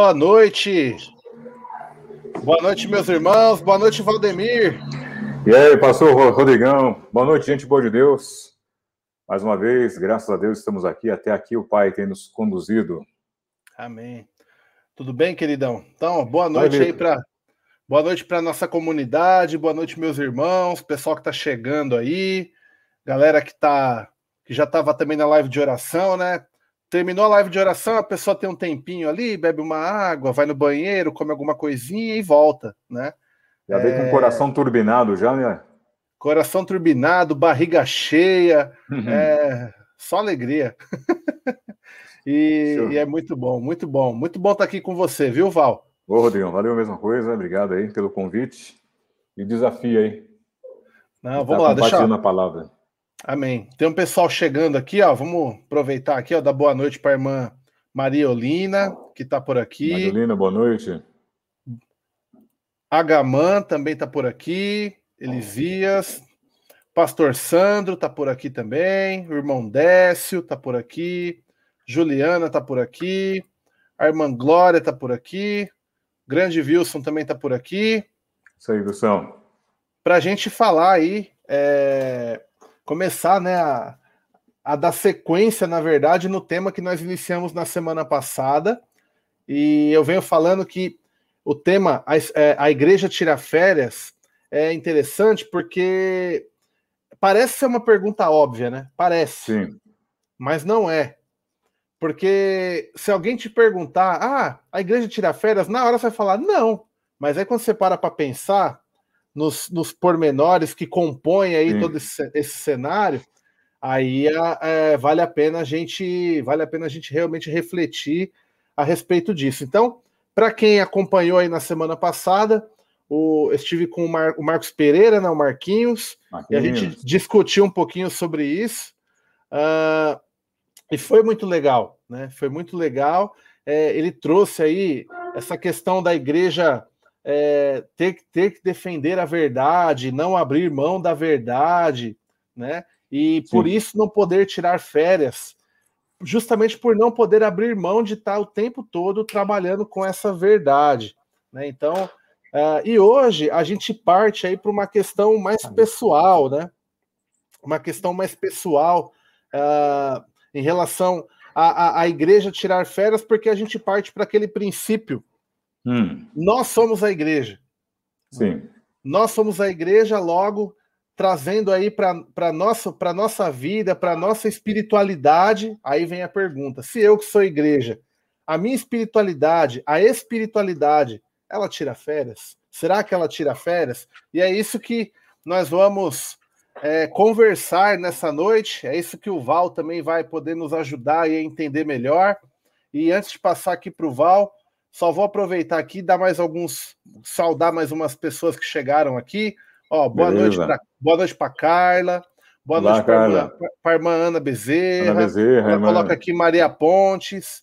Boa noite. Boa noite, meus irmãos. Boa noite, Valdemir. E aí, pastor Rodrigão. Boa noite, gente boa de Deus. Mais uma vez, graças a Deus, estamos aqui. Até aqui o Pai tem nos conduzido. Amém. Tudo bem, queridão? Então, boa noite aí para Boa noite para nossa comunidade, boa noite meus irmãos, pessoal que está chegando aí, galera que tá que já estava também na live de oração, né? Terminou a live de oração, a pessoa tem um tempinho ali, bebe uma água, vai no banheiro, come alguma coisinha e volta, né? Já veio com o é. coração turbinado já, né? Coração turbinado, barriga cheia, uhum. é... só alegria. e, e, é muito bom, muito bom. Muito bom estar aqui com você, viu, Val? Ô, Rodrigo, valeu a mesma coisa, obrigado aí pelo convite e desafio aí. Não, vamos tá lá, deixa a palavra. Amém. Tem um pessoal chegando aqui, ó. Vamos aproveitar aqui, ó, dar boa noite para a irmã Maria Olina, que está por aqui. Maria Olina, boa noite. Agamã também está por aqui. Elisias. Pastor Sandro está por aqui também. O irmão Décio está por aqui. Juliana está por aqui. A irmã Glória está por aqui. Grande Wilson também está por aqui. Isso aí, Wilson. Para a gente falar aí, é começar né, a, a dar sequência, na verdade, no tema que nós iniciamos na semana passada. E eu venho falando que o tema, a, é, a igreja tira férias, é interessante porque parece ser uma pergunta óbvia, né? Parece. Sim. Mas não é. Porque se alguém te perguntar, ah, a igreja tira férias, na hora você vai falar, não. Mas aí quando você para para pensar, nos, nos pormenores que compõem aí Sim. todo esse, esse, cenário, aí é, vale a pena a gente vale a pena a gente realmente refletir a respeito disso. Então, para quem acompanhou aí na semana passada, o, estive com o, Mar, o Marcos Pereira, né, o Marquinhos, Marquinhos, e a gente discutiu um pouquinho sobre isso. Uh, e foi muito legal, né? Foi muito legal. É, ele trouxe aí essa questão da igreja é, ter, ter que defender a verdade, não abrir mão da verdade, né? E Sim. por isso não poder tirar férias, justamente por não poder abrir mão de estar o tempo todo trabalhando com essa verdade, né? Então, uh, e hoje a gente parte aí para uma questão mais pessoal, né? Uma questão mais pessoal uh, em relação à, à igreja tirar férias, porque a gente parte para aquele princípio Hum. Nós somos a igreja. Sim. Nós somos a igreja, logo trazendo aí para nossa para nossa vida, para nossa espiritualidade. Aí vem a pergunta: se eu que sou igreja, a minha espiritualidade, a espiritualidade, ela tira férias? Será que ela tira férias? E é isso que nós vamos é, conversar nessa noite. É isso que o Val também vai poder nos ajudar a entender melhor. E antes de passar aqui para o Val, só vou aproveitar aqui e dar mais alguns, saudar mais umas pessoas que chegaram aqui. Ó, boa Beleza. noite para boa noite para Carla. Boa Olá, noite para a irmã Ana Bezerra. Ana Bezerra Ela coloca aqui Maria Pontes.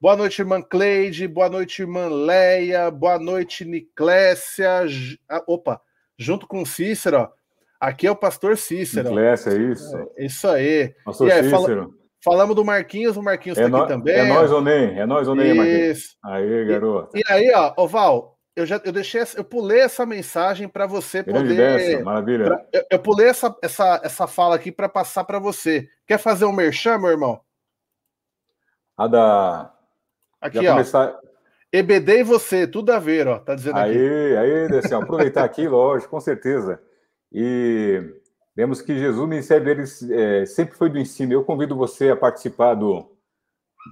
Boa noite, irmã Cleide. Boa noite, irmã Leia. Boa noite, Niclésia. Ah, opa, junto com Cícero, ó. Aqui é o pastor Cícero. Niclésia, é isso. É, isso aí. Pastor aí, Cícero. Fala... Falamos do Marquinhos, o Marquinhos está é aqui também. É nós ou nem, é nós ou nem, Marquinhos. Aí, garoto. E, e, aí, ó, Oval, eu já eu deixei, eu pulei essa mensagem para você Grande poder. Dessa, maravilha. Pra, eu, eu, pulei essa, essa, essa fala aqui para passar para você. Quer fazer um merchan, meu irmão? A da. Aqui, ó. Começar... EBD e você, tudo a ver, ó. Tá dizendo aí, aqui. Aí, aí, assim, aproveitar aqui, lógico, com certeza. E Vemos que Jesus, o ministério dele é, sempre foi do ensino. Eu convido você a participar do.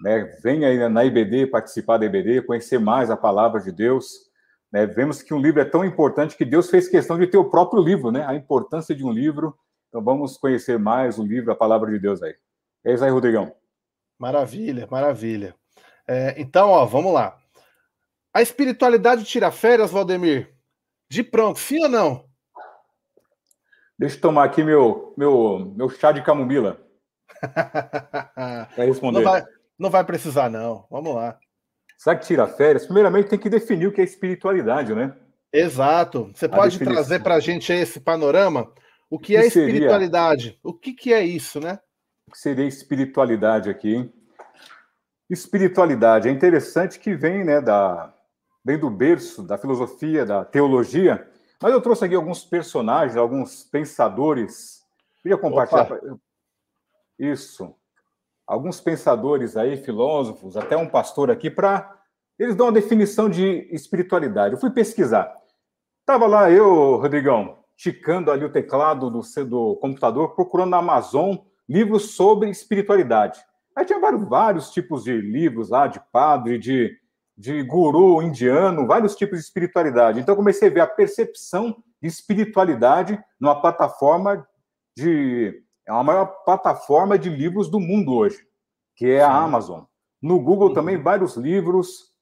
Né, venha aí na IBD, participar da IBD, conhecer mais a palavra de Deus. Né, vemos que um livro é tão importante que Deus fez questão de ter o próprio livro, né? A importância de um livro. Então vamos conhecer mais o livro, a palavra de Deus aí. É isso aí, Rodrigão. Maravilha, maravilha. É, então, ó, vamos lá. A espiritualidade tira férias, Valdemir? De pronto, sim ou não? Deixa eu tomar aqui meu, meu, meu chá de camomila. Para responder. Não vai, não vai precisar, não. Vamos lá. Sabe que tira férias? Primeiramente tem que definir o que é espiritualidade, né? Exato. Você a pode definição. trazer para a gente esse panorama? O que, o que é espiritualidade? Seria? O que, que é isso, né? O que seria espiritualidade aqui, hein? espiritualidade. É interessante que vem, né, da, vem do berço da filosofia, da teologia, mas eu trouxe aqui alguns personagens, alguns pensadores. Queria compartilhar. Opa. Isso. Alguns pensadores aí, filósofos, até um pastor aqui, para. Eles dão uma definição de espiritualidade. Eu fui pesquisar. Estava lá eu, Rodrigão, ticando ali o teclado do, do computador, procurando na Amazon livros sobre espiritualidade. Aí tinha vários, vários tipos de livros lá, de padre, de de guru indiano, vários tipos de espiritualidade. Então, comecei a ver a percepção de espiritualidade numa plataforma de. É a maior plataforma de livros do mundo hoje, que é a Amazon. No Google uhum. também, vários livros.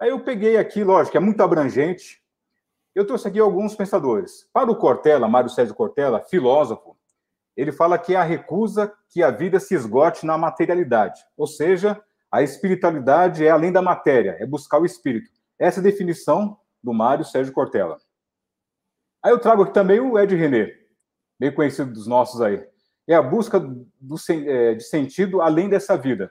Aí eu peguei aqui, lógico, é muito abrangente. Eu trouxe aqui alguns pensadores. Para o Cortella, Mário Sérgio Cortella, filósofo, ele fala que é a recusa que a vida se esgote na materialidade. Ou seja, a espiritualidade é além da matéria, é buscar o espírito. Essa é a definição do Mário Sérgio Cortella. Aí eu trago aqui também o Ed René, bem conhecido dos nossos aí. É a busca do, é, de sentido além dessa vida.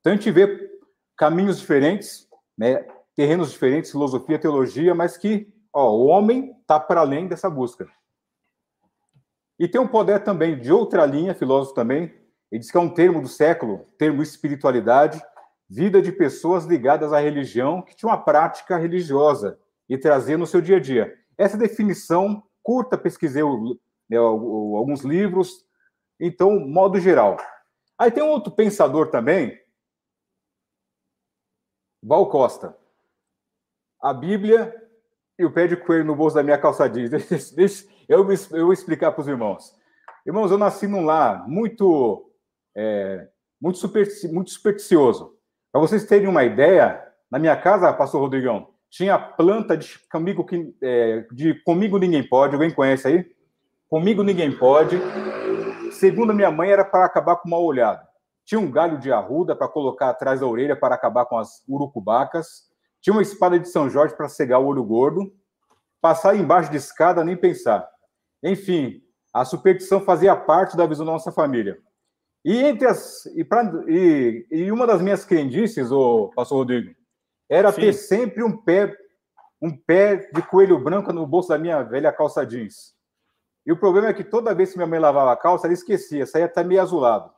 Então a gente vê caminhos diferentes, né, terrenos diferentes, filosofia, teologia, mas que ó, o homem está para além dessa busca. E tem um poder também de outra linha, filósofo também, ele diz que é um termo do século, termo espiritualidade, vida de pessoas ligadas à religião que tinham uma prática religiosa e trazia no seu dia a dia. Essa definição curta, pesquisei né, alguns livros, então, modo geral. Aí tem um outro pensador também, Val Costa. A Bíblia e o pé de coelho no bolso da minha calça jeans. Deixa, eu, eu explicar para os irmãos. Irmãos, eu nasci num lar muito, é, muito, supersti muito supersticioso. Para vocês terem uma ideia, na minha casa, pastor Rodrigão, tinha planta de comigo, é, de comigo ninguém pode, alguém conhece aí? Comigo ninguém pode. Segundo minha mãe, era para acabar com o mal olhado. Tinha um galho de arruda para colocar atrás da orelha para acabar com as urucubacas. Tinha uma espada de São Jorge para cegar o olho gordo. Passar embaixo de escada, nem pensar. Enfim, a superstição fazia parte da visão da nossa família. E entre as e, pra, e, e uma das minhas crendices, o pastor Rodrigo, era Sim. ter sempre um pé um pé de coelho branco no bolso da minha velha calça jeans. E o problema é que toda vez que minha mãe lavava a calça, ela esquecia, saía até meio azulado.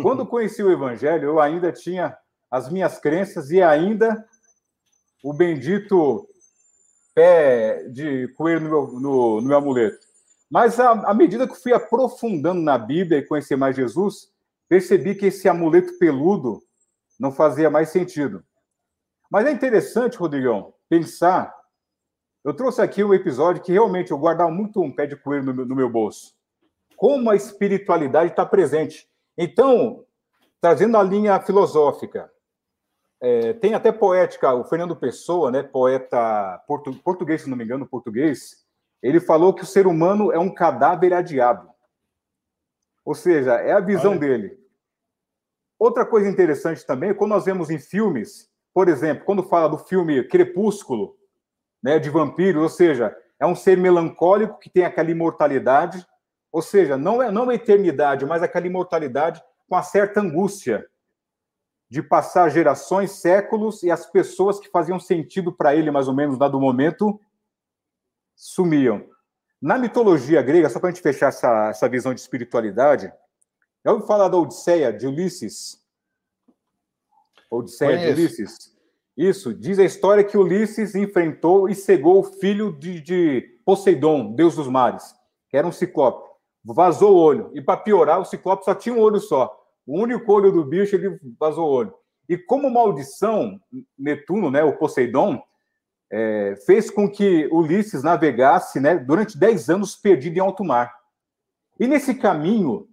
Quando conheci o evangelho, eu ainda tinha as minhas crenças e ainda o bendito pé de coelho no meu, no, no meu amuleto. Mas à, medida que fui aprofundando na Bíblia e conhecer mais Jesus, percebi que esse amuleto peludo não fazia mais sentido. Mas é interessante, Rodrigão, pensar. Eu trouxe aqui um episódio que realmente eu guardava muito um pé de coelho no meu, no meu bolso. Como a espiritualidade está presente. Então, trazendo a linha filosófica, é, tem até poética, o Fernando Pessoa, né, poeta portu, português, se não me engano, português, ele falou que o ser humano é um cadáver adiado. Ou seja, é a visão Olha. dele. Outra coisa interessante também, quando nós vemos em filmes, por exemplo, quando fala do filme Crepúsculo, né, de vampiros, ou seja, é um ser melancólico que tem aquela imortalidade, ou seja, não é não a eternidade, mas aquela imortalidade com uma certa angústia de passar gerações, séculos e as pessoas que faziam sentido para ele mais ou menos dado momento sumiam. Na mitologia grega, só para a gente fechar essa, essa visão de espiritualidade, já ouviu falar da Odisseia de Ulisses? Odisseia Conheço. de Ulisses? Isso, diz a história que Ulisses enfrentou e cegou o filho de, de Poseidon, deus dos mares, que era um ciclope. Vazou o olho. E para piorar, o ciclope só tinha um olho só. O único olho do bicho, ele vazou o olho. E como maldição, Netuno, né, o Poseidon, é, fez com que Ulisses navegasse né, durante 10 anos perdido em alto mar. E nesse caminho,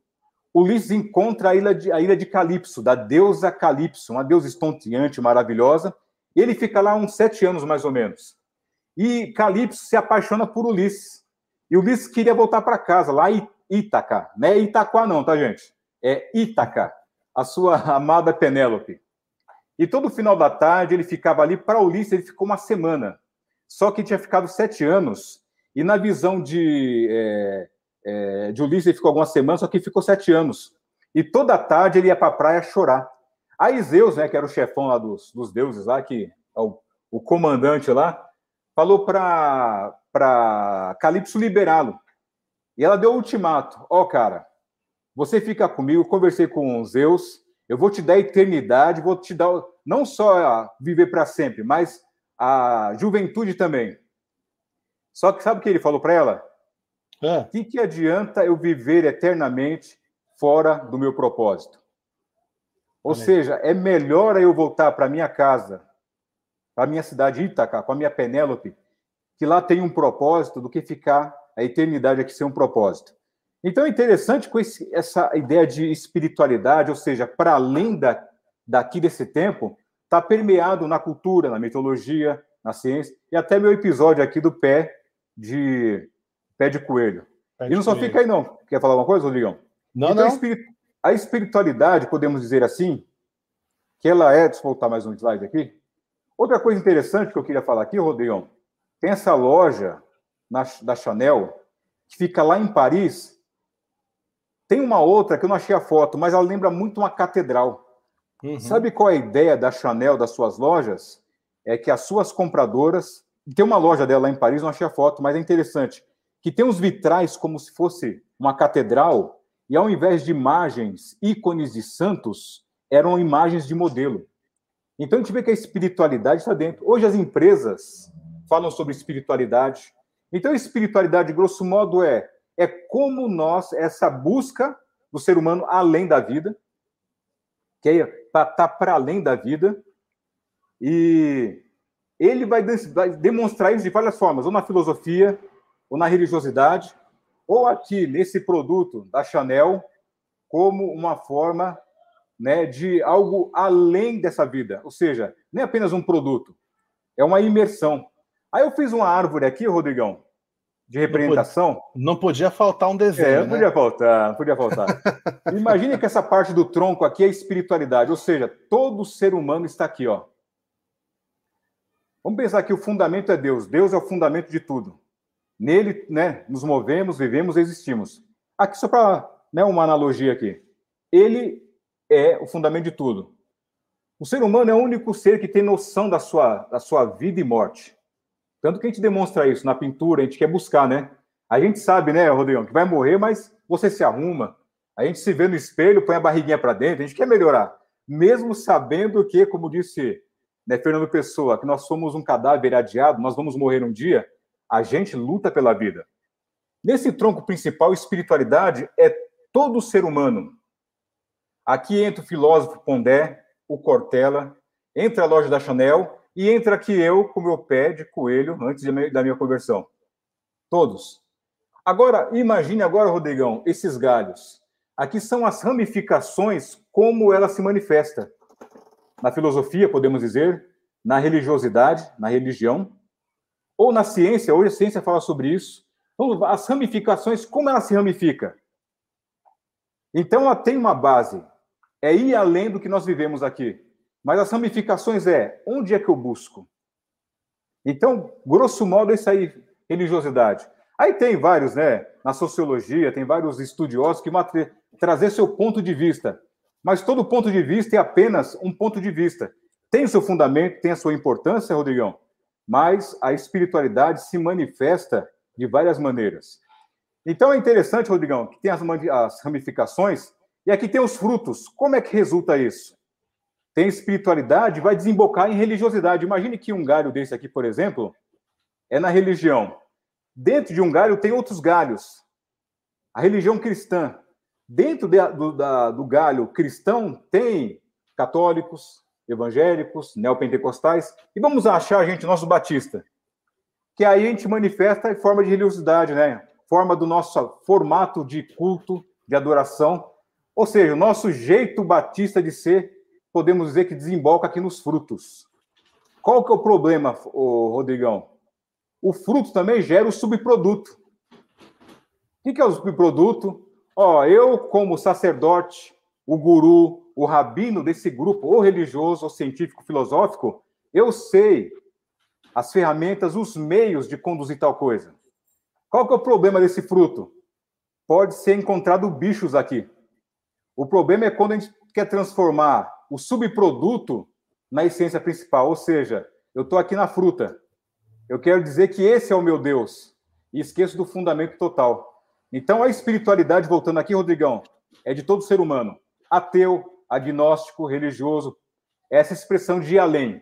Ulisses encontra a ilha de, a ilha de Calipso, da deusa Calipso, uma deusa estonteante, maravilhosa, e ele fica lá uns sete anos, mais ou menos. E Calipso se apaixona por Ulisses. E Ulisses queria voltar para casa, lá em Ítaca. Não é Itaquá não, tá, gente? É Ítaca, a sua amada Penélope. E todo final da tarde ele ficava ali. Para Ulisses, ele ficou uma semana. Só que tinha ficado sete anos. E na visão de, é, é, de Ulisses, ele ficou algumas semanas, só que ficou sete anos. E toda tarde ele ia para a praia chorar. Aí Zeus, né, que era o chefão lá dos, dos deuses lá, que é o, o comandante lá, falou para Calypso liberá-lo. E ela deu o ultimato. Ó, oh, cara, você fica comigo, conversei com Zeus, eu vou te dar eternidade, vou te dar não só viver para sempre, mas a juventude também. Só que sabe o que ele falou para ela? O é. que, que adianta eu viver eternamente fora do meu propósito? Ou Amém. seja, é melhor eu voltar para minha casa, para minha cidade Ítaca, com a minha Penélope, que lá tem um propósito, do que ficar a eternidade aqui sem um propósito. Então é interessante com esse, essa ideia de espiritualidade, ou seja, para além da, daqui desse tempo, está permeado na cultura, na mitologia, na ciência, e até meu episódio aqui do pé de pé de coelho. Pé de e não só fica aí, não. Quer falar alguma coisa, Rodrigão? Não, então, não. A espiritualidade, podemos dizer assim, que ela é. Deixa eu voltar mais um slide aqui. Outra coisa interessante que eu queria falar aqui, Rodrigão, tem essa loja na, da Chanel, que fica lá em Paris. Tem uma outra que eu não achei a foto, mas ela lembra muito uma catedral. Uhum. Sabe qual é a ideia da Chanel, das suas lojas? É que as suas compradoras tem uma loja dela lá em Paris, não achei a foto, mas é interessante. Que tem uns vitrais como se fosse uma catedral, e ao invés de imagens, ícones de santos, eram imagens de modelo. Então a gente vê que a espiritualidade está dentro. Hoje as empresas falam sobre espiritualidade. Então, espiritualidade, grosso modo, é, é como nós, essa busca do ser humano além da vida, que é para estar tá para além da vida, e ele vai, demonstrar isso de várias formas, ou na filosofia, ou na religiosidade, ou aqui nesse produto da Chanel, como uma forma né, de algo além dessa vida. Ou seja, nem apenas um produto, é uma imersão. Aí eu fiz uma árvore aqui, Rodrigão, de representação. Não podia, faltar um desenho. É, não né? podia faltar, não podia faltar. Imagine que essa parte do tronco aqui é espiritualidade, ou seja, todo ser humano está aqui, ó. Vamos pensar que o fundamento é Deus. Deus é o fundamento de tudo. Nele, né, nos movemos, vivemos, existimos. Aqui só para, né, uma analogia aqui. Ele é o fundamento de tudo. O ser humano é o único ser que tem noção da sua, da sua vida e morte. Tanto que a gente demonstra isso na pintura, a gente quer buscar, né? A gente sabe, né, Rodrigo, que vai morrer, mas você se arruma. A gente se vê no espelho, põe a barriguinha para dentro, a gente quer melhorar. Mesmo sabendo que, como disse né, Fernando Pessoa, que nós somos um cadáver adiado, nós vamos morrer um dia, a gente luta pela vida. Nesse tronco principal, espiritualidade é todo ser humano. Aqui entra o filósofo Pondé, o Cortella, entra a loja da Chanel e entra aqui eu com meu pé de coelho antes da minha conversão. Todos. Agora, imagine agora, Rodrigão, esses galhos. Aqui são as ramificações, como ela se manifesta na filosofia, podemos dizer, na religiosidade, na religião, ou na ciência, hoje a ciência fala sobre isso. Então, as ramificações, como ela se ramifica? Então, ela tem uma base, é ir além do que nós vivemos aqui. Mas as ramificações é, onde é que eu busco? Então, grosso modo, é isso aí, religiosidade. Aí tem vários, né? Na sociologia, tem vários estudiosos que vão trazer seu ponto de vista. Mas todo ponto de vista é apenas um ponto de vista. Tem o seu fundamento, tem a sua importância, Rodrigão, mas a espiritualidade se manifesta de várias maneiras. Então é interessante, Rodrigão, que tem as, as ramificações e aqui tem os frutos. Como é que resulta isso? Tem espiritualidade, vai desembocar em religiosidade. Imagine que um galho desse aqui, por exemplo, é na religião. Dentro de um galho tem outros galhos. A religião cristã. Dentro de, do, da, do galho cristão tem católicos, evangélicos, neopentecostais, e vamos achar, gente, nosso batista, que aí a gente manifesta em forma de religiosidade, né? Forma do nosso formato de culto, de adoração, ou seja, o nosso jeito batista de ser, podemos dizer que desemboca aqui nos frutos. Qual que é o problema, Rodrigão? O fruto também gera o subproduto. O que é o subproduto? Ó, eu, como sacerdote, o guru, o rabino desse grupo, ou religioso, ou científico, filosófico, eu sei as ferramentas, os meios de conduzir tal coisa. Qual que é o problema desse fruto? Pode ser encontrado bichos aqui. O problema é quando a gente quer transformar o subproduto na essência principal, ou seja, eu estou aqui na fruta. Eu quero dizer que esse é o meu Deus e esqueço do fundamento total. Então, a espiritualidade, voltando aqui, Rodrigão, é de todo ser humano, ateu, agnóstico, religioso, essa expressão de ir além.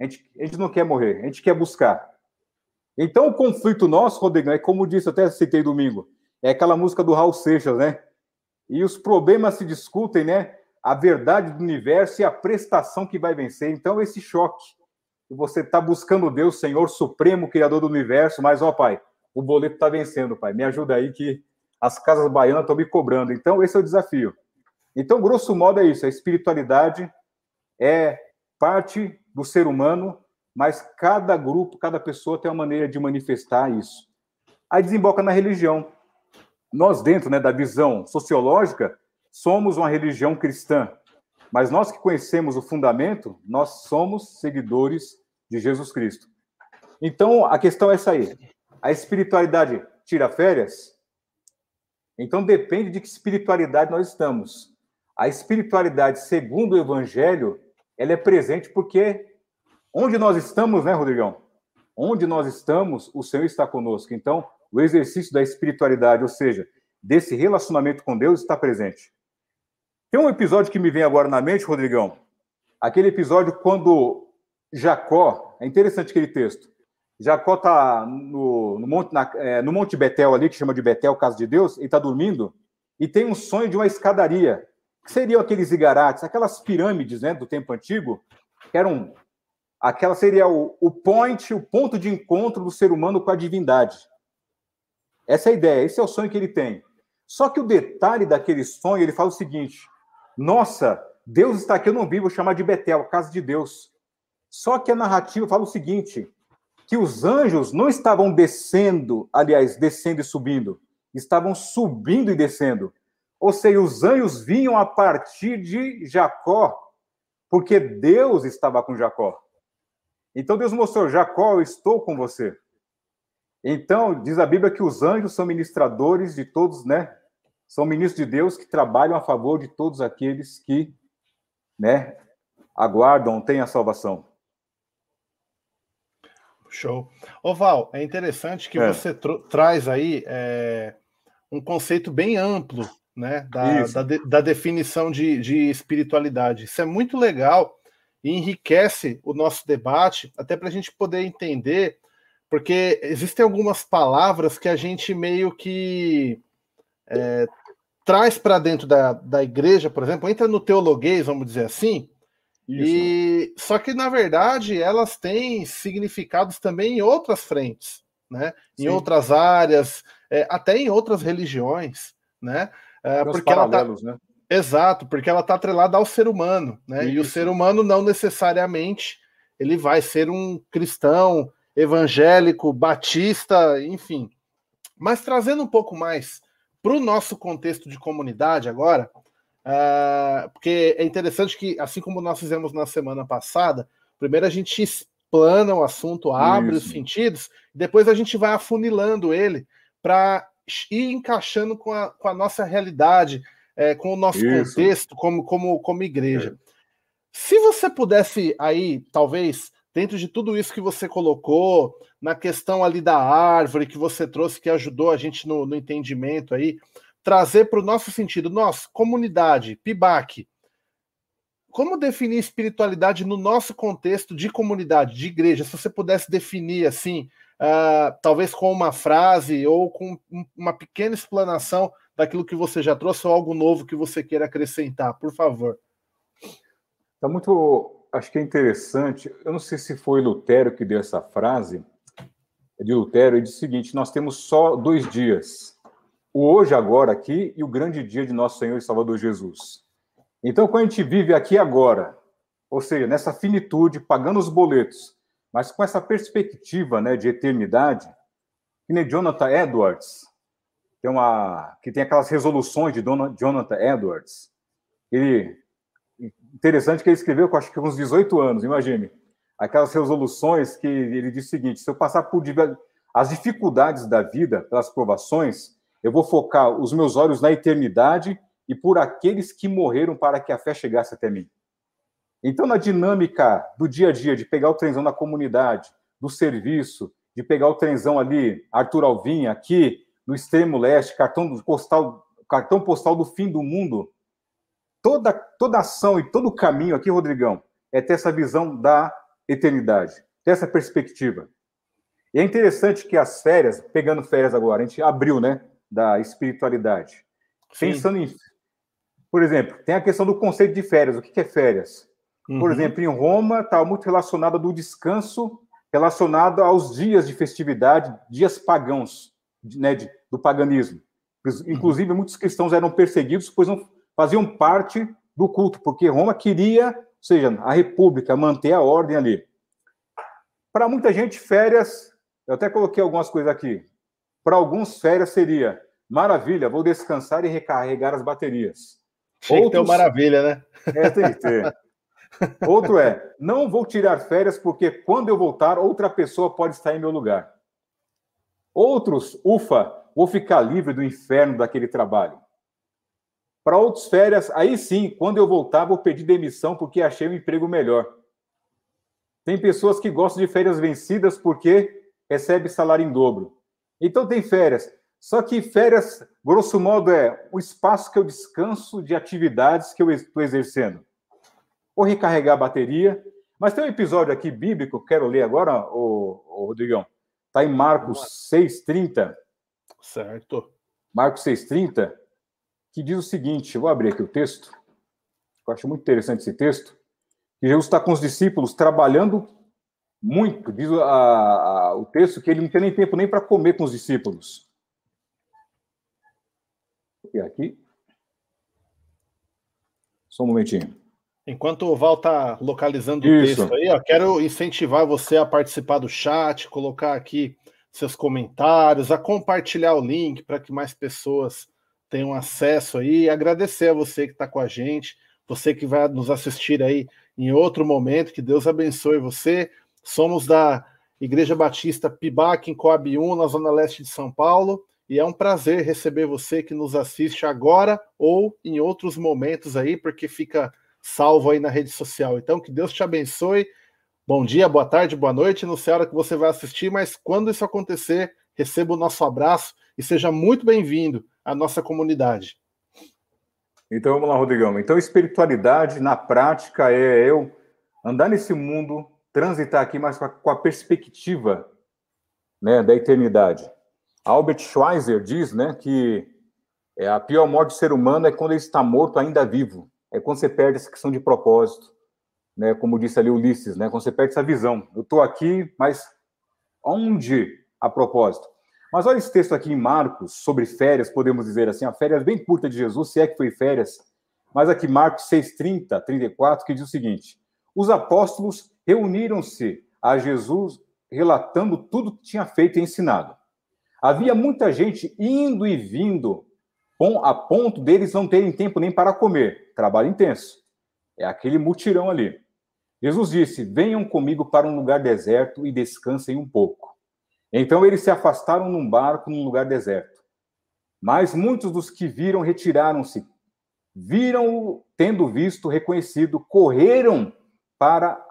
A gente, a gente não quer morrer, a gente quer buscar. Então, o conflito nosso, Rodrigão, é como disse, até citei domingo, é aquela música do Raul Seixas, né? E os problemas se discutem, né? A verdade do universo e a prestação que vai vencer. Então, esse choque. Você está buscando Deus, Senhor Supremo, Criador do universo, mas, ó, Pai, o boleto está vencendo, Pai. Me ajuda aí que as casas baianas estão me cobrando. Então, esse é o desafio. Então, grosso modo, é isso. A espiritualidade é parte do ser humano, mas cada grupo, cada pessoa tem uma maneira de manifestar isso. Aí desemboca na religião. Nós, dentro né, da visão sociológica, somos uma religião cristã, mas nós que conhecemos o fundamento, nós somos seguidores de Jesus Cristo. Então, a questão é essa aí. A espiritualidade tira férias? Então, depende de que espiritualidade nós estamos. A espiritualidade, segundo o Evangelho, ela é presente porque onde nós estamos, né, Rodrigão? Onde nós estamos, o Senhor está conosco. Então, o exercício da espiritualidade, ou seja, desse relacionamento com Deus, está presente. Tem um episódio que me vem agora na mente, Rodrigão. Aquele episódio quando Jacó, é interessante aquele texto. Jacó está no, no, monte, é, no Monte Betel ali, que chama de Betel, casa de Deus, ele está dormindo, e tem um sonho de uma escadaria que seriam aqueles igarates, aquelas pirâmides né, do tempo antigo, que eram. Aquela seria o, o point, o ponto de encontro do ser humano com a divindade. Essa é a ideia, esse é o sonho que ele tem. Só que o detalhe daquele sonho, ele fala o seguinte: nossa, Deus está aqui, eu não vi, vou chamar de Betel, casa de Deus. Só que a narrativa fala o seguinte: que os anjos não estavam descendo, aliás, descendo e subindo, estavam subindo e descendo. Ou seja, os anjos vinham a partir de Jacó, porque Deus estava com Jacó. Então Deus mostrou: Jacó, eu estou com você. Então, diz a Bíblia que os anjos são ministradores de todos, né? São ministros de Deus que trabalham a favor de todos aqueles que, né, aguardam, têm a salvação. Show. Oval, é interessante que é. você traz aí é, um conceito bem amplo né, da, da, de, da, definição de, de espiritualidade. Isso é muito legal e enriquece o nosso debate, até para a gente poder entender, porque existem algumas palavras que a gente meio que é, traz para dentro da, da igreja, por exemplo, entra no teologuês, vamos dizer assim, isso. e só que na verdade elas têm significados também em outras frentes, né? Em outras áreas, é, até em outras religiões, né? É, porque ela tá... né? Exato, porque ela está atrelada ao ser humano, né? Isso. E o ser humano não necessariamente ele vai ser um cristão, evangélico, batista, enfim. Mas trazendo um pouco mais para o nosso contexto de comunidade agora, uh, porque é interessante que, assim como nós fizemos na semana passada, primeiro a gente explana o assunto, abre Isso. os sentidos, depois a gente vai afunilando ele para ir encaixando com a, com a nossa realidade, é, com o nosso Isso. contexto como, como, como igreja. É. Se você pudesse aí, talvez, dentro de tudo isso que você colocou, na questão ali da árvore que você trouxe, que ajudou a gente no, no entendimento aí, trazer para o nosso sentido, nós, comunidade, PIBAC, como definir espiritualidade no nosso contexto de comunidade, de igreja? Se você pudesse definir assim, uh, talvez com uma frase ou com uma pequena explanação daquilo que você já trouxe ou algo novo que você queira acrescentar, por favor. Está muito, acho que é interessante. Eu não sei se foi Lutero que deu essa frase de Lutero. Ele disse o seguinte: nós temos só dois dias, o hoje, agora, aqui, e o grande dia de nosso Senhor e Salvador Jesus. Então, quando a gente vive aqui agora, ou seja, nessa finitude, pagando os boletos, mas com essa perspectiva né, de eternidade, que nem Jonathan Edwards, tem uma, que tem aquelas resoluções de Dona, Jonathan Edwards. Ele, interessante que ele escreveu, com acho que uns 18 anos, imagine. Aquelas resoluções que ele diz o seguinte: se eu passar por as dificuldades da vida, pelas provações, eu vou focar os meus olhos na eternidade e por aqueles que morreram para que a fé chegasse até mim. Então, na dinâmica do dia a dia, de pegar o trenzão na comunidade, do serviço, de pegar o trenzão ali, Arthur Alvim, aqui no extremo leste, cartão postal, cartão postal do fim do mundo, toda, toda ação e todo caminho aqui, Rodrigão, é ter essa visão da eternidade, ter essa perspectiva. E é interessante que as férias, pegando férias agora, a gente abriu, né, da espiritualidade. Sim. Pensando em. Por exemplo, tem a questão do conceito de férias. O que é férias? Uhum. Por exemplo, em Roma, está muito relacionado do descanso, relacionado aos dias de festividade, dias pagãos, né, de, do paganismo. Inclusive, uhum. muitos cristãos eram perseguidos, pois não faziam parte do culto, porque Roma queria, ou seja, a república, manter a ordem ali. Para muita gente, férias eu até coloquei algumas coisas aqui. Para alguns, férias seria maravilha, vou descansar e recarregar as baterias. Tinha Outros... que ter maravilha, né? É, tem que ter. Outro é, não vou tirar férias porque quando eu voltar, outra pessoa pode estar em meu lugar. Outros, ufa, vou ficar livre do inferno daquele trabalho. Para outros, férias, aí sim, quando eu voltar, vou pedir demissão porque achei um emprego melhor. Tem pessoas que gostam de férias vencidas porque recebe salário em dobro. Então tem férias. Só que férias, grosso modo, é o espaço que eu descanso de atividades que eu estou exercendo. Ou recarregar a bateria. Mas tem um episódio aqui bíblico, quero ler agora, o, o Rodrigão. Está em Marcos 6,30. Certo. Marcos 6,30, que diz o seguinte: eu vou abrir aqui o texto. Eu acho muito interessante esse texto. Que Jesus está com os discípulos trabalhando muito. Diz a, a, o texto que ele não tinha nem tempo nem para comer com os discípulos. E aqui. Só um momentinho. Enquanto o Val está localizando o texto aí, ó, quero incentivar você a participar do chat, colocar aqui seus comentários, a compartilhar o link para que mais pessoas tenham acesso aí. Agradecer a você que está com a gente, você que vai nos assistir aí em outro momento. Que Deus abençoe você. Somos da Igreja Batista Pibac, em Coab 1, na Zona Leste de São Paulo, e é um prazer receber você que nos assiste agora ou em outros momentos aí, porque fica salvo aí na rede social. Então, que Deus te abençoe. Bom dia, boa tarde, boa noite. Não sei a hora que você vai assistir, mas quando isso acontecer, receba o nosso abraço e seja muito bem-vindo à nossa comunidade. Então vamos lá, Rodrigão. Então, espiritualidade na prática é eu andar nesse mundo transitar aqui a, com a perspectiva né, da eternidade. Albert Schweitzer diz né, que é, a pior morte do ser humano é quando ele está morto ainda vivo. É quando você perde essa questão de propósito, né, como disse ali Ulisses, né, quando você perde essa visão. Eu estou aqui, mas onde a propósito? Mas olha esse texto aqui em Marcos, sobre férias, podemos dizer assim, a férias bem curta de Jesus, se é que foi férias, mas aqui Marcos 6:30, 34, que diz o seguinte: Os apóstolos reuniram-se a Jesus relatando tudo que tinha feito e ensinado. Havia muita gente indo e vindo, a ponto deles não terem tempo nem para comer. Trabalho intenso. É aquele mutirão ali. Jesus disse: Venham comigo para um lugar deserto e descansem um pouco. Então eles se afastaram num barco num lugar deserto. Mas muitos dos que viram retiraram-se. Viram-o, tendo visto, reconhecido, correram para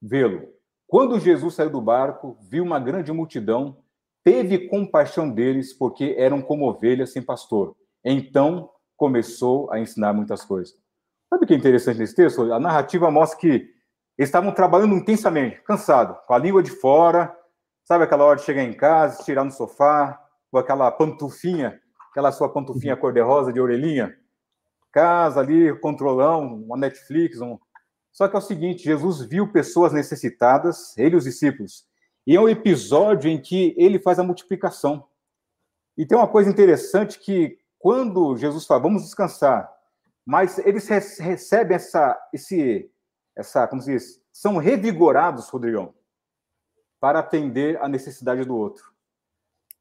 vê-lo. Quando Jesus saiu do barco, viu uma grande multidão, teve compaixão deles, porque eram como ovelhas sem pastor. Então começou a ensinar muitas coisas. Sabe o que é interessante nesse texto? A narrativa mostra que eles estavam trabalhando intensamente, cansados, com a língua de fora, sabe aquela hora de chegar em casa, tirar no sofá, com aquela pantufinha, aquela sua pantufinha uhum. cor-de-rosa de orelhinha, casa ali, controlão, uma Netflix, um, só que é o seguinte: Jesus viu pessoas necessitadas, ele e os discípulos, e é um episódio em que ele faz a multiplicação. E tem uma coisa interessante que quando Jesus fala, vamos descansar, mas eles recebem essa, esse, essa, como se diz, são revigorados, Rodrigão, para atender a necessidade do outro.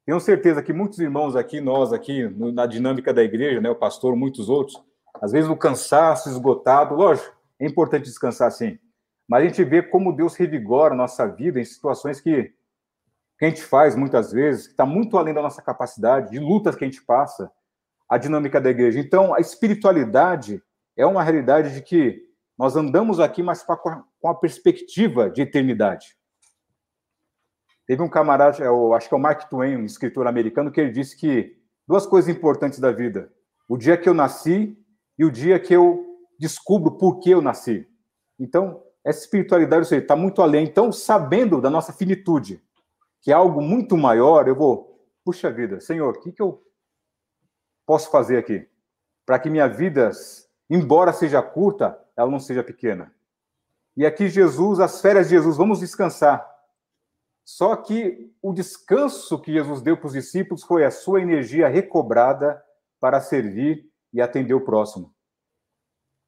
Tenho certeza que muitos irmãos aqui, nós aqui, na dinâmica da igreja, né, o pastor, muitos outros, às vezes no cansaço, esgotado, lógico, é importante descansar sim. Mas a gente vê como Deus revigora a nossa vida em situações que, que a gente faz muitas vezes, que está muito além da nossa capacidade, de lutas que a gente passa, a dinâmica da igreja. Então, a espiritualidade é uma realidade de que nós andamos aqui, mas com a perspectiva de eternidade. Teve um camarada, eu acho que é o Mark Twain, um escritor americano, que ele disse que duas coisas importantes da vida: o dia que eu nasci e o dia que eu descubro por que eu nasci. Então, essa espiritualidade está muito além. Então, sabendo da nossa finitude, que é algo muito maior, eu vou, puxa vida, Senhor, o que, que eu posso fazer aqui? Para que minha vida, embora seja curta, ela não seja pequena. E aqui Jesus, as férias de Jesus, vamos descansar. Só que o descanso que Jesus deu para os discípulos foi a sua energia recobrada para servir e atender o próximo.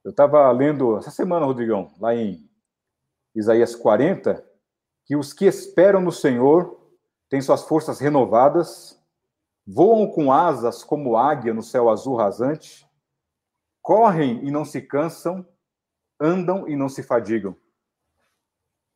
Eu estava lendo essa semana, Rodrigão, lá em Isaías 40, que os que esperam no Senhor têm suas forças renovadas, voam com asas como águia no céu azul rasante, correm e não se cansam, andam e não se fadigam.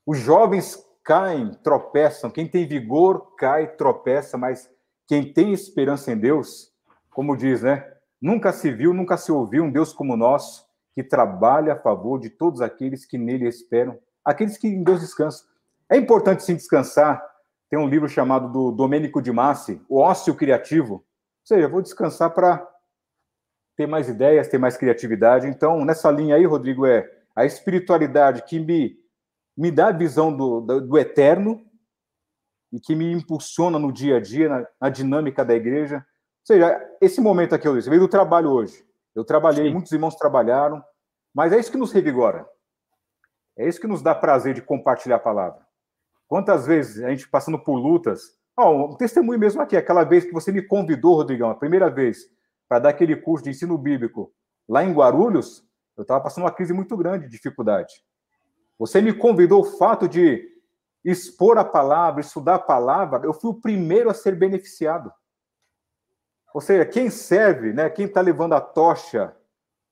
Os jovens caem, tropeçam, quem tem vigor cai, tropeça, mas quem tem esperança em Deus, como diz, né? Nunca se viu, nunca se ouviu um Deus como nós, que trabalha a favor de todos aqueles que nele esperam, aqueles que em Deus descansam. É importante sim descansar. Tem um livro chamado do Domênico de Massi, O Ócio Criativo. Ou seja, vou descansar para ter mais ideias, ter mais criatividade. Então, nessa linha aí, Rodrigo, é a espiritualidade que me, me dá a visão do, do, do eterno e que me impulsiona no dia a dia, na, na, dinâmica da igreja. Ou seja, esse momento aqui, eu veio do trabalho hoje. Eu trabalhei, Sim. muitos irmãos trabalharam, mas é isso que nos revigora. É isso que nos dá prazer de compartilhar a palavra. Quantas vezes a gente passando por lutas. Oh, um testemunho mesmo aqui, aquela vez que você me convidou, Rodrigão, a primeira vez, para dar aquele curso de ensino bíblico lá em Guarulhos, eu estava passando uma crise muito grande de dificuldade. Você me convidou o fato de expor a palavra, estudar a palavra, eu fui o primeiro a ser beneficiado. Ou seja, quem serve, né, quem está levando a tocha,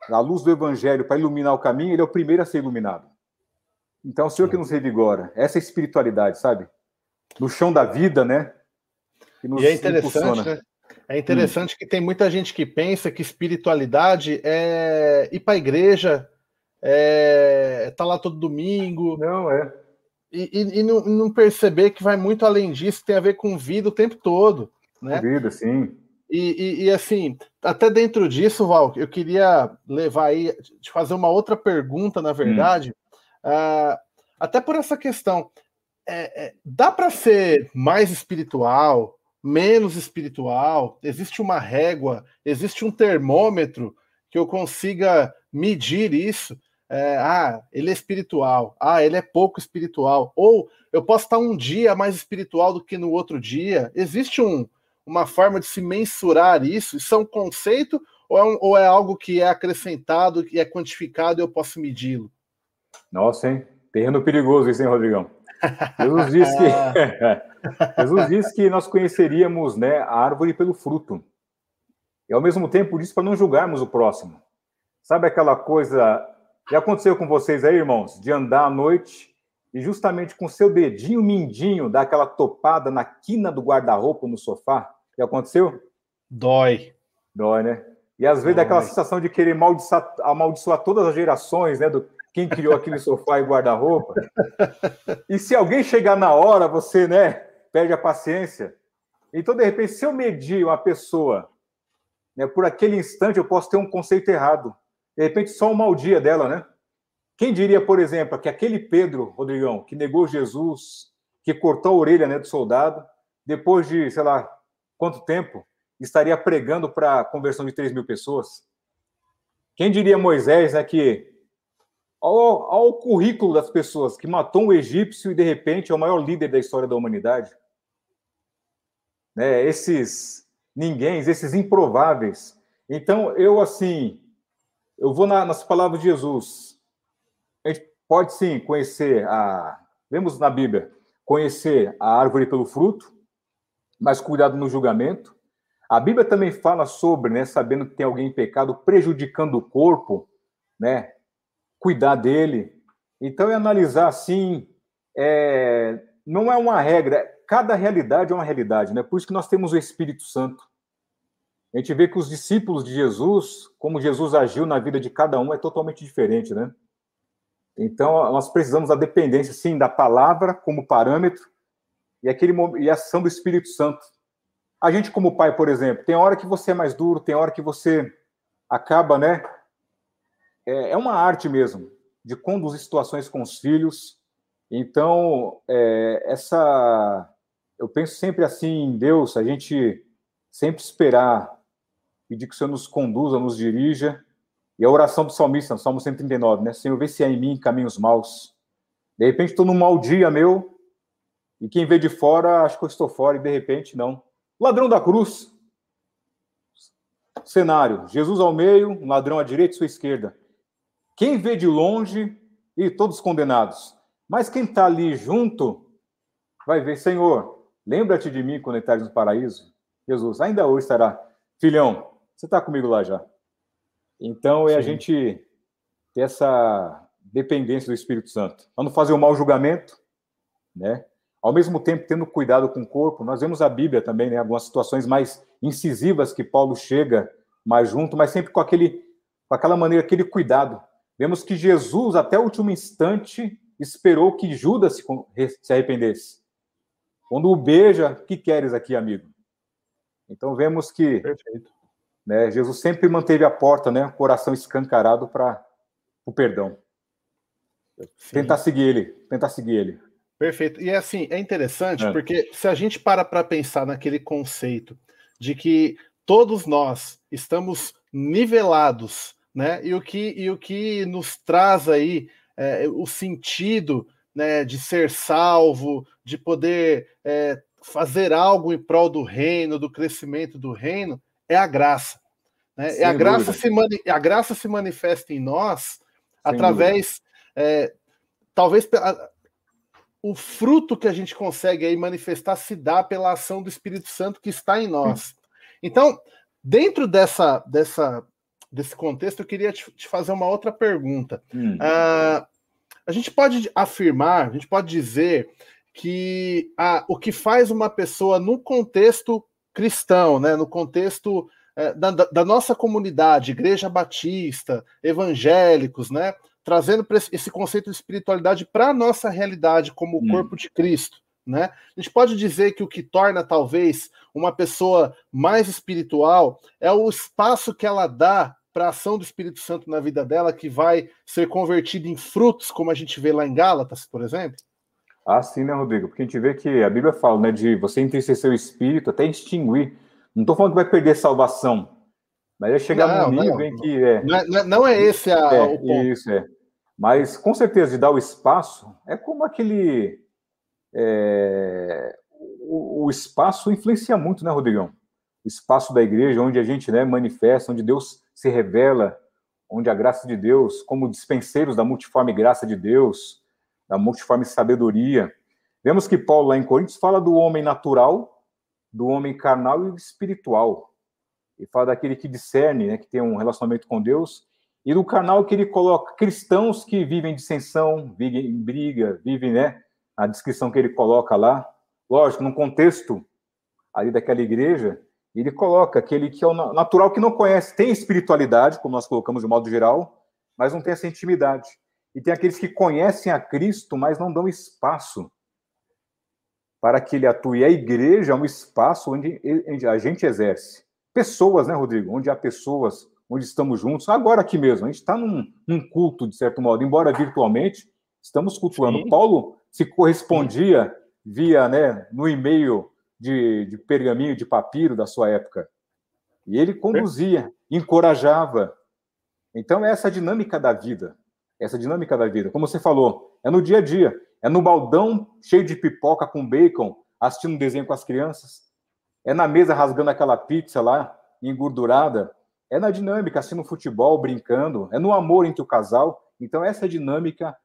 a luz do evangelho para iluminar o caminho, ele é o primeiro a ser iluminado. Então, o Senhor que nos revigora, essa espiritualidade, sabe? No chão da vida, né? e é interessante, né? É interessante hum. que tem muita gente que pensa que espiritualidade é ir para a igreja, é tá lá todo domingo. Não, é. E, e, e não, não, perceber que vai muito além disso, tem a ver com vida o tempo todo. Né? Vida, sim. E, e, e, assim, até dentro disso, Val, eu queria levar aí, te fazer uma outra pergunta, na verdade, hum. uh, até por essa questão. É, é, dá para ser mais espiritual, menos espiritual? Existe uma régua, existe um termômetro que eu consiga medir isso? É, ah, ele é espiritual, ah, ele é pouco espiritual, ou eu posso estar um dia mais espiritual do que no outro dia. Existe um, uma forma de se mensurar isso? Isso é um conceito ou é, um, ou é algo que é acrescentado e é quantificado e eu posso medi-lo? Nossa, hein? Terreno perigoso isso, hein, Rodrigão? Jesus disse que, Jesus disse que nós conheceríamos né, a árvore pelo fruto. E ao mesmo tempo disse para não julgarmos o próximo. Sabe aquela coisa. Já aconteceu com vocês aí, irmãos, de andar à noite e justamente com seu dedinho mindinho dar aquela topada na quina do guarda-roupa no sofá? Já aconteceu? Dói. Dói, né? E às vezes Dói. aquela sensação de querer amaldiçoar, amaldiçoar todas as gerações, né? Do, quem criou aquele sofá e guarda-roupa. E se alguém chegar na hora, você, né, perde a paciência. Então, de repente, se eu medir uma pessoa, né, por aquele instante, eu posso ter um conceito errado. De repente, só um mau dia dela, né? Quem diria, por exemplo, que aquele Pedro, Rodrigão, que negou Jesus, que cortou a orelha né, do soldado, depois de, sei lá, quanto tempo, estaria pregando para a conversão de 3 mil pessoas? Quem diria Moisés, né, que ao, ao currículo das pessoas que matou um egípcio e de repente é o maior líder da história da humanidade. Né, esses ninguém, esses improváveis. Então, eu assim, eu vou na, nas palavras de Jesus. A gente pode sim conhecer a. Vemos na Bíblia, conhecer a árvore pelo fruto, mas cuidado no julgamento. A Bíblia também fala sobre, né, sabendo que tem alguém em pecado prejudicando o corpo, né, cuidar dele. Então, é analisar assim, é, não é uma regra, cada realidade é uma realidade, né? Por isso que nós temos o Espírito Santo. A gente vê que os discípulos de Jesus, como Jesus agiu na vida de cada um, é totalmente diferente, né? Então, nós precisamos da dependência, sim, da palavra como parâmetro e, aquele, e a ação do Espírito Santo. A gente, como pai, por exemplo, tem hora que você é mais duro, tem hora que você acaba, né? É, é uma arte mesmo de conduzir situações com os filhos. Então, é, essa. Eu penso sempre assim em Deus, a gente sempre esperar, pedir que o Senhor nos conduza, nos dirija. E a oração do salmista, no Salmo 139, né? Senhor, vê se há em mim caminhos maus. De repente estou num mau dia meu, e quem vê de fora, acho que eu estou fora, e de repente não. Ladrão da cruz. Cenário: Jesus ao meio, um ladrão à direita e sua esquerda. Quem vê de longe, e todos condenados. Mas quem está ali junto, vai ver, Senhor, lembra-te de mim quando entrares no paraíso. Jesus, ainda hoje estará. Filhão, você está comigo lá já. Então é Sim. a gente ter essa dependência do Espírito Santo. Para não fazer o um mau julgamento, né? Ao mesmo tempo, tendo cuidado com o corpo, nós vemos a Bíblia também, né? Algumas situações mais incisivas que Paulo chega mais junto, mas sempre com aquele, com aquela maneira, aquele cuidado. Vemos que Jesus, até o último instante, esperou que Judas se, se arrependesse. Quando o beija, que queres aqui, amigo? Então vemos que Perfeito. Né? Jesus sempre manteve a porta, né, o coração escancarado para o perdão. Sim. Tentar seguir ele, tentar seguir ele. Perfeito. E é assim, é interessante é. porque se a gente para para pensar naquele conceito de que todos nós estamos nivelados, né? E o que, e o que nos traz aí é, o sentido né, de ser salvo, de poder é, fazer algo em prol do reino, do crescimento do reino, é a graça. Né? E a graça, se mani a graça se manifesta em nós Sem através, é, talvez, o fruto que a gente consegue aí manifestar se dá pela ação do Espírito Santo que está em nós. Então, dentro dessa, dessa, desse contexto, eu queria te, te fazer uma outra pergunta. Hum. Uh, a gente pode afirmar, a gente pode dizer que a, o que faz uma pessoa no contexto cristão, né, no contexto é, da, da, nossa comunidade, Igreja Batista, evangélicos, né, trazendo esse conceito de espiritualidade para a nossa realidade como hum. corpo de Cristo. Né? A gente pode dizer que o que torna talvez uma pessoa mais espiritual é o espaço que ela dá para a ação do Espírito Santo na vida dela, que vai ser convertido em frutos, como a gente vê lá em Gálatas, por exemplo? Ah, sim, né, Rodrigo? Porque a gente vê que a Bíblia fala, né, de você entristecer o espírito até extinguir. Não estou falando que vai perder salvação, mas é chegar num nível em que é. Não é, não é esse a, é, o ponto. Isso é. Mas com certeza de dar o espaço é como aquele. É, o, o, espaço influencia muito, né, Rodrigão? O espaço da igreja, onde a gente né, manifesta, onde Deus se revela, onde a graça de Deus, como dispenseiros da multiforme graça de Deus, da multiforme sabedoria. Vemos que Paulo, lá em Coríntios, fala do homem natural, do homem carnal e espiritual. Ele fala daquele que discerne, né, que tem um relacionamento com Deus, e do carnal que ele coloca cristãos que vivem dissensão, vivem em briga, vivem, né, a descrição que ele coloca lá. Lógico, num contexto ali daquela igreja, ele coloca aquele que é o natural que não conhece, tem espiritualidade, como nós colocamos de modo geral, mas não tem essa intimidade. E tem aqueles que conhecem a Cristo, mas não dão espaço para que ele atue. A igreja é um espaço onde a gente exerce. Pessoas, né, Rodrigo? Onde há pessoas, onde estamos juntos. Agora aqui mesmo, a gente está num, num, culto, de certo modo, embora virtualmente, estamos cultuando. Sim. Paulo se correspondia Sim. via, né, no e-mail de, de pergaminho, de papiro da sua época. E ele conduzia, encorajava. Então, é essa dinâmica da vida essa dinâmica da vida. Como você falou, é no dia a dia, é no baldão cheio de pipoca com bacon, assistindo um desenho com as crianças, é na mesa rasgando aquela pizza lá, engordurada, é na dinâmica, assistindo futebol, brincando, é no amor entre o casal. Então, essa dinâmica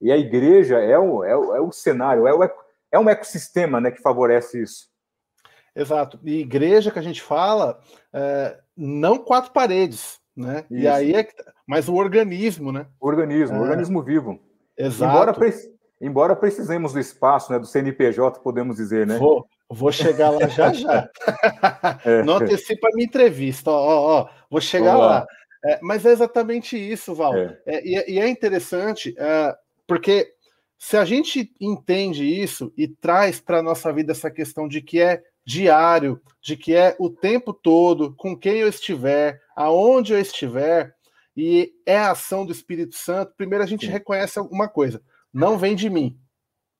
e a igreja é o, é o, é o cenário, é, o, é um ecossistema né, que favorece isso. Exato. E igreja que a gente fala, é, não quatro paredes, né? Isso. E aí é que, tá, mas o organismo, né? O organismo, é. organismo vivo. Exato. Embora, pre... Embora precisemos do espaço, né, do CNPJ, podemos dizer, né? Vou, vou chegar lá já já. é. Não antecipa a minha entrevista, ó, ó, ó vou chegar lá. lá. É, mas é exatamente isso, Val. É. É, e, é, e, é interessante, é, porque se a gente entende isso e traz para a nossa vida essa questão de que é diário, de que é o tempo todo, com quem eu estiver, aonde eu estiver, e é a ação do Espírito Santo, primeiro a gente Sim. reconhece alguma coisa, não vem de mim,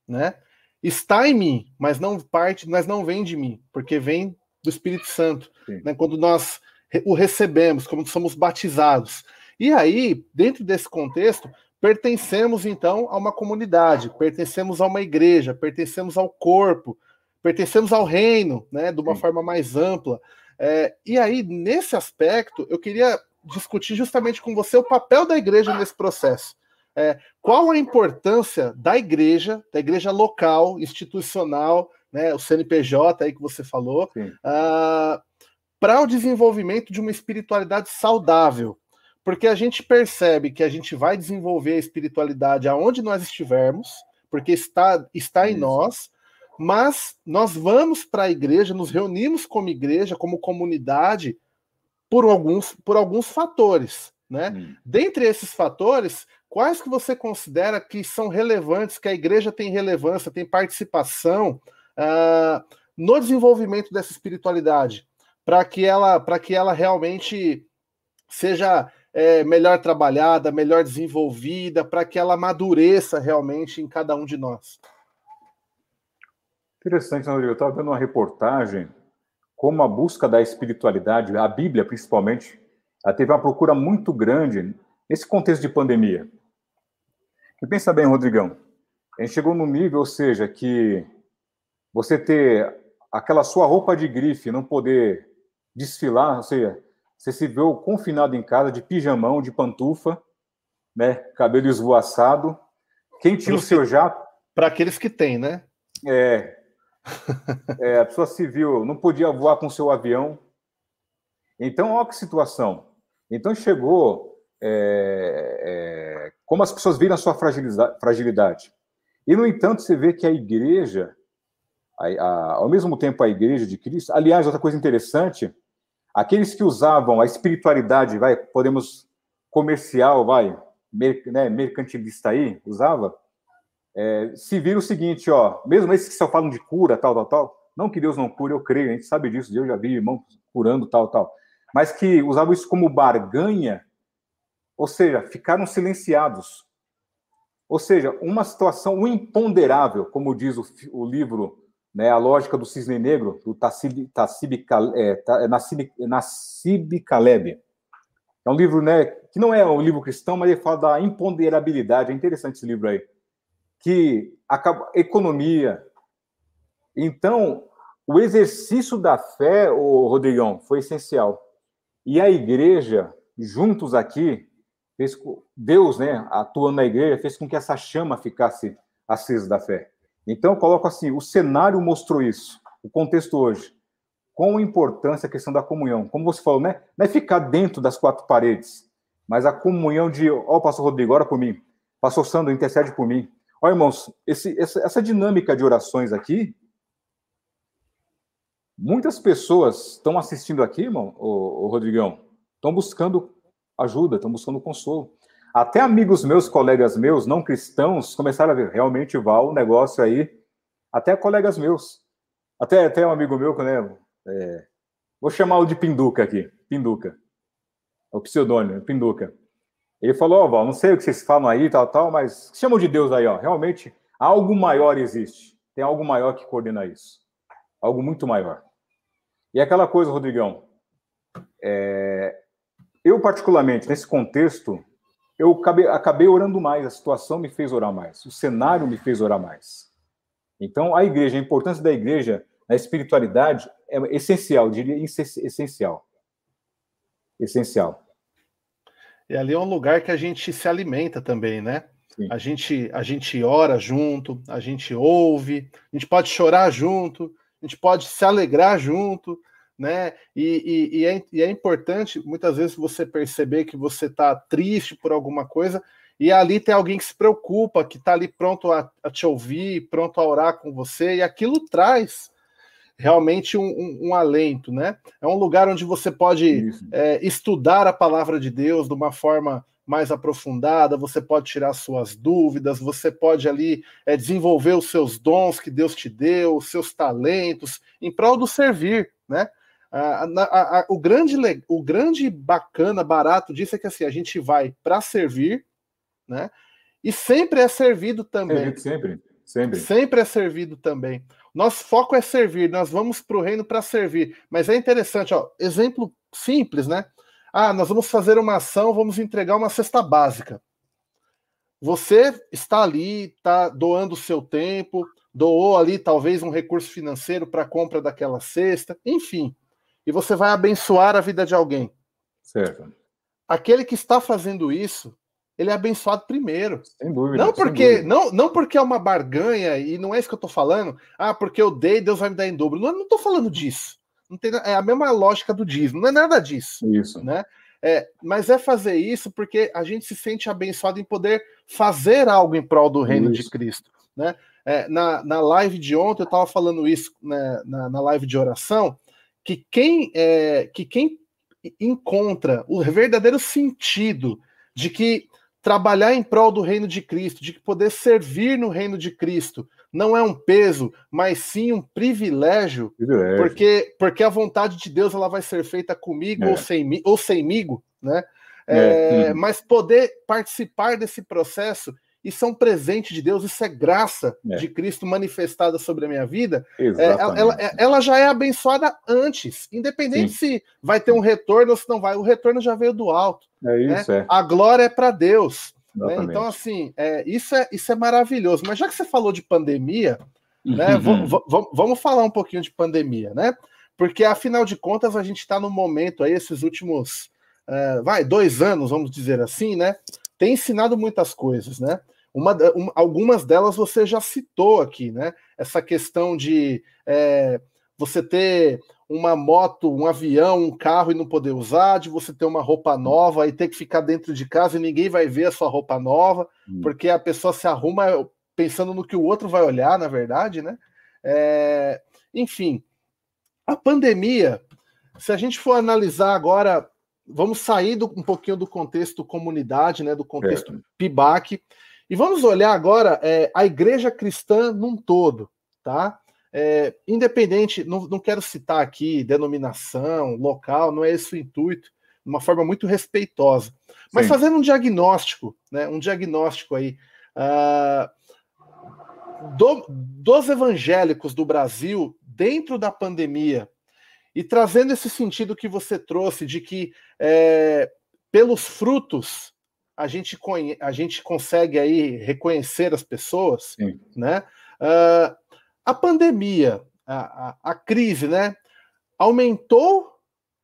né? Está em mim, mas não parte, mas não vem de mim, porque vem do Espírito Santo, né? Quando nós o recebemos, quando somos batizados. E aí, dentro desse contexto, pertencemos então a uma comunidade, pertencemos a uma igreja, pertencemos ao corpo, pertencemos ao reino, né, de uma Sim. forma mais ampla. É, e aí, nesse aspecto, eu queria discutir justamente com você o papel da igreja nesse processo. É, qual a importância da igreja, da igreja local, institucional, né, o CNPJ aí que você falou, uh, para o desenvolvimento de uma espiritualidade saudável. Porque a gente percebe que a gente vai desenvolver a espiritualidade aonde nós estivermos, porque está, está em nós, mas nós vamos para a igreja, nos reunimos como igreja, como comunidade, por alguns, por alguns fatores. Né? Hum. Dentre esses fatores, quais que você considera que são relevantes, que a igreja tem relevância, tem participação uh, no desenvolvimento dessa espiritualidade, para que ela, para que ela realmente seja é, melhor trabalhada, melhor desenvolvida, para que ela amadureça realmente em cada um de nós. Interessante, Rodrigo. Eu estava vendo uma reportagem como a busca da espiritualidade, a Bíblia principalmente, ela teve uma procura muito grande nesse contexto de pandemia. E pensa bem, Rodrigão, a gente chegou no nível, ou seja, que você ter aquela sua roupa de grife, não poder desfilar, ou seja, você se viu confinado em casa de pijamão, de pantufa, né, cabelo esvoaçado. Quem tinha o seu jato? Para aqueles que têm, né? É, é, a pessoa civil não podia voar com seu avião. Então, olha que situação. Então, chegou é, é, como as pessoas viram a sua fragilidade. E, no entanto, você vê que a igreja, a, a, ao mesmo tempo a igreja de Cristo, aliás, outra coisa interessante, aqueles que usavam a espiritualidade, vai, podemos comercial, vai, mer, né, mercantilista aí, usava, é, se vira o seguinte, ó, mesmo esses que só falam de cura, tal, tal, tal, não que Deus não cure, eu creio, a gente sabe disso, eu já vi irmãos curando, tal, tal, mas que usavam isso como barganha, ou seja, ficaram silenciados. Ou seja, uma situação um imponderável, como diz o, o livro, né, A Lógica do Cisne Negro, do Tassib, Tassib, é, é, Nassib, Nassib Caleb. É um livro né, que não é um livro cristão, mas ele fala da imponderabilidade. É interessante esse livro aí que acaba economia. Então, o exercício da fé, o Rodrigão, foi essencial. E a igreja, juntos aqui, fez Deus, né, atuando na igreja, fez com que essa chama ficasse acesa da fé. Então, eu coloco assim, o cenário mostrou isso, o contexto hoje. Quão importância a questão da comunhão. Como você falou, né? Não é ficar dentro das quatro paredes, mas a comunhão de, ó, oh, pastor Rodrigo, ora por mim. Pastor Sandro, intercede por mim. Olha, irmãos, esse, essa, essa dinâmica de orações aqui, muitas pessoas estão assistindo aqui, irmão, o, o Rodrigão, estão buscando ajuda, estão buscando consolo. Até amigos meus, colegas meus, não cristãos, começaram a ver, realmente, Val, o negócio aí, até colegas meus, até, até um amigo meu, né, é, vou chamá-lo de Pinduca aqui, Pinduca, é o pseudônimo, Pinduca. Ele falou, ó, não sei o que vocês falam aí, tal, tal, mas chamam de Deus aí, ó. Realmente, algo maior existe. Tem algo maior que coordena isso. Algo muito maior. E aquela coisa, Rodrigão, é... eu particularmente, nesse contexto, eu acabei, acabei orando mais, a situação me fez orar mais, o cenário me fez orar mais. Então, a igreja, a importância da igreja na espiritualidade é essencial, diria essencial. Essencial. E ali é um lugar que a gente se alimenta também, né? A gente, a gente ora junto, a gente ouve, a gente pode chorar junto, a gente pode se alegrar junto, né? E, e, e, é, e é, importante muitas vezes você perceber que você está triste por alguma coisa e ali tem alguém que se preocupa, que está ali pronto a, a, te ouvir, pronto a orar com você, e aquilo traz realmente um, um, um, alento, né? É um lugar onde você pode é, estudar a palavra de Deus de uma forma mais aprofundada, você pode tirar suas dúvidas, você pode ali é, desenvolver os seus dons que Deus te deu, os seus talentos, em prol do servir, né? A, a, a, o, grande, o grande bacana, barato disso é que assim, a gente vai para servir, né? E sempre é servido também. Sempre, sempre. Sempre é servido também. Nosso foco é servir, nós vamos para o reino para servir. Mas é interessante, ó, exemplo simples, né? Ah, nós vamos fazer uma ação, vamos entregar uma cesta básica. Você está ali, está doando o seu tempo, doou ali talvez um recurso financeiro para a compra daquela cesta, enfim. E você vai abençoar a vida de alguém. Certo. Aquele que está fazendo isso, ele é abençoado primeiro. Sem dúvida. Não porque, dúvida. Não, não porque é uma barganha, e não é isso que eu estou falando. Ah, porque eu dei, Deus vai me dar em dobro. Não, não estou falando disso. Não tem, é a mesma lógica do dízimo, não é nada disso. Isso. Né? É, mas é fazer isso porque a gente se sente abençoado em poder fazer algo em prol do reino isso. de Cristo. Né? É, na, na live de ontem, eu estava falando isso né, na, na live de oração, que quem, é, que quem encontra o verdadeiro sentido de que trabalhar em prol do reino de Cristo, de poder servir no reino de Cristo, não é um peso, mas sim um privilégio, privilégio. porque porque a vontade de Deus ela vai ser feita comigo é. ou sem ou semigo, né? É. É, uhum. Mas poder participar desse processo isso é um presente de Deus, isso é graça é. de Cristo manifestada sobre a minha vida. É, ela, ela, ela, já é abençoada antes, independente Sim. se vai ter um retorno ou se não vai. O retorno já veio do alto. É né? isso, né? A glória é para Deus. Né? Então, assim, é, isso, é, isso é maravilhoso. Mas já que você falou de pandemia, né, uhum. vamos falar um pouquinho de pandemia, né? Porque, afinal de contas, a gente está no momento aí, esses últimos, uh, vai, dois anos, vamos dizer assim, né? Tem ensinado muitas coisas, né? Uma, uma, algumas delas você já citou aqui, né? Essa questão de é, você ter uma moto, um avião, um carro e não poder usar, de você ter uma roupa nova e ter que ficar dentro de casa e ninguém vai ver a sua roupa nova, hum. porque a pessoa se arruma pensando no que o outro vai olhar, na verdade, né? É, enfim, a pandemia, se a gente for analisar agora, vamos sair do, um pouquinho do contexto comunidade, né? Do contexto é. PIBAC, e vamos olhar agora é, a igreja cristã num todo, tá? É, independente, não, não quero citar aqui denominação, local, não é esse o intuito, de uma forma muito respeitosa. Mas Sim. fazendo um diagnóstico, né, um diagnóstico aí uh, do, dos evangélicos do Brasil dentro da pandemia e trazendo esse sentido que você trouxe de que é, pelos frutos a gente, conhe, a gente consegue aí reconhecer as pessoas, Sim. né? Uh, a pandemia, a, a, a crise, né? Aumentou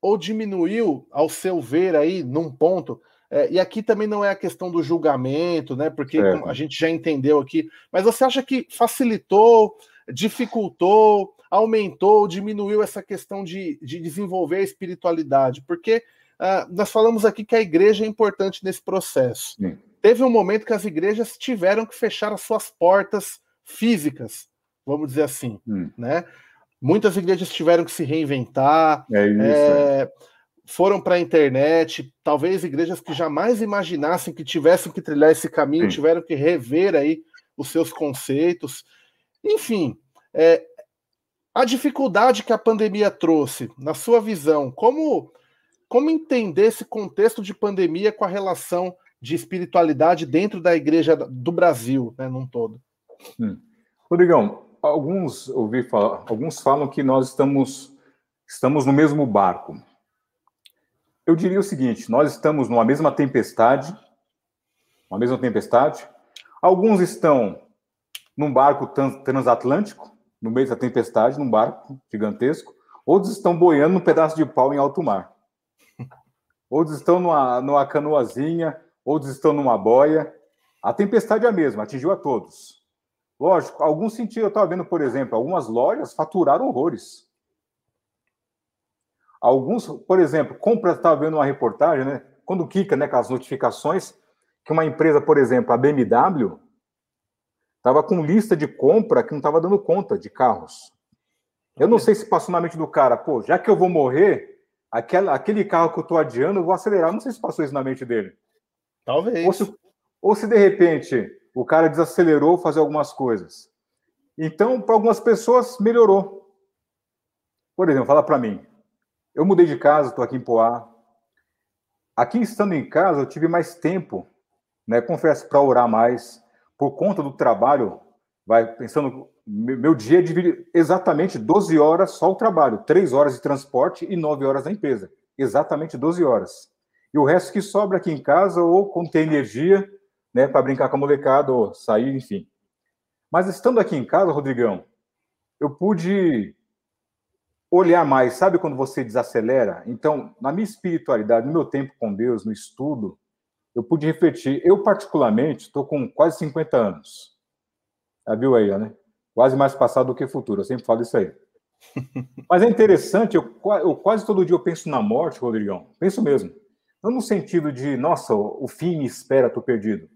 ou diminuiu, ao seu ver aí, num ponto? É, e aqui também não é a questão do julgamento, né? Porque é. a gente já entendeu aqui. Mas você acha que facilitou, dificultou, aumentou, diminuiu essa questão de, de desenvolver a espiritualidade? Porque uh, nós falamos aqui que a igreja é importante nesse processo. Sim. Teve um momento que as igrejas tiveram que fechar as suas portas físicas vamos dizer assim, hum. né? Muitas igrejas tiveram que se reinventar, é isso, é, é. foram para a internet, talvez igrejas que jamais imaginassem que tivessem que trilhar esse caminho, Sim. tiveram que rever aí os seus conceitos. Enfim, é, a dificuldade que a pandemia trouxe, na sua visão, como, como entender esse contexto de pandemia com a relação de espiritualidade dentro da igreja do Brasil, né, num todo? Hum. Rodrigão, alguns ouvi falar, alguns falam que nós estamos estamos no mesmo barco. Eu diria o seguinte: nós estamos numa mesma tempestade, uma mesma tempestade. Alguns estão num barco transatlântico, no meio da tempestade, num barco gigantesco. Outros estão boiando num pedaço de pau em alto mar. Outros estão numa, numa canoazinha, outros estão numa boia. A tempestade é a mesma, atingiu a todos. Lógico, alguns sentido, eu estava vendo, por exemplo, algumas lojas faturaram horrores. Alguns, por exemplo, compra, estava vendo uma reportagem, né? Quando clica, né, com as notificações, que uma empresa, por exemplo, a BMW, estava com lista de compra que não estava dando conta de carros. Eu não sei se passou na mente do cara, pô, já que eu vou morrer, aquela, aquele carro que eu tô adiando, eu vou acelerar. Não sei se passou isso na mente dele. Talvez. Ou se, ou se de repente o cara desacelerou fazer algumas coisas. Então, para algumas pessoas, melhorou. Por exemplo, fala para mim. Eu mudei de casa, estou aqui em Poá. Aqui estando em casa, eu tive mais tempo, né? Confesso, para orar mais. Por conta do trabalho, vai pensando, meu dia é divide exatamente 12 horas só o trabalho, 3 horas de transporte e 9 horas na empresa. Exatamente 12 horas. E o resto que sobra aqui em casa, ou quando tem energia, né, para brincar com a molecada, ou sair, enfim. Mas estando aqui em casa, Rodrigão, eu pude olhar mais, sabe quando você desacelera? Então, na minha espiritualidade, no meu tempo com Deus, no estudo, eu pude refletir. Eu, particularmente, estou com quase 50 anos. Já viu aí, né? Quase mais passado do que futuro, eu sempre falo isso aí. Mas é interessante, eu, eu quase todo dia eu penso na morte, Rodrigão. Penso mesmo. Não no sentido de, nossa, o fim me espera, estou perdido.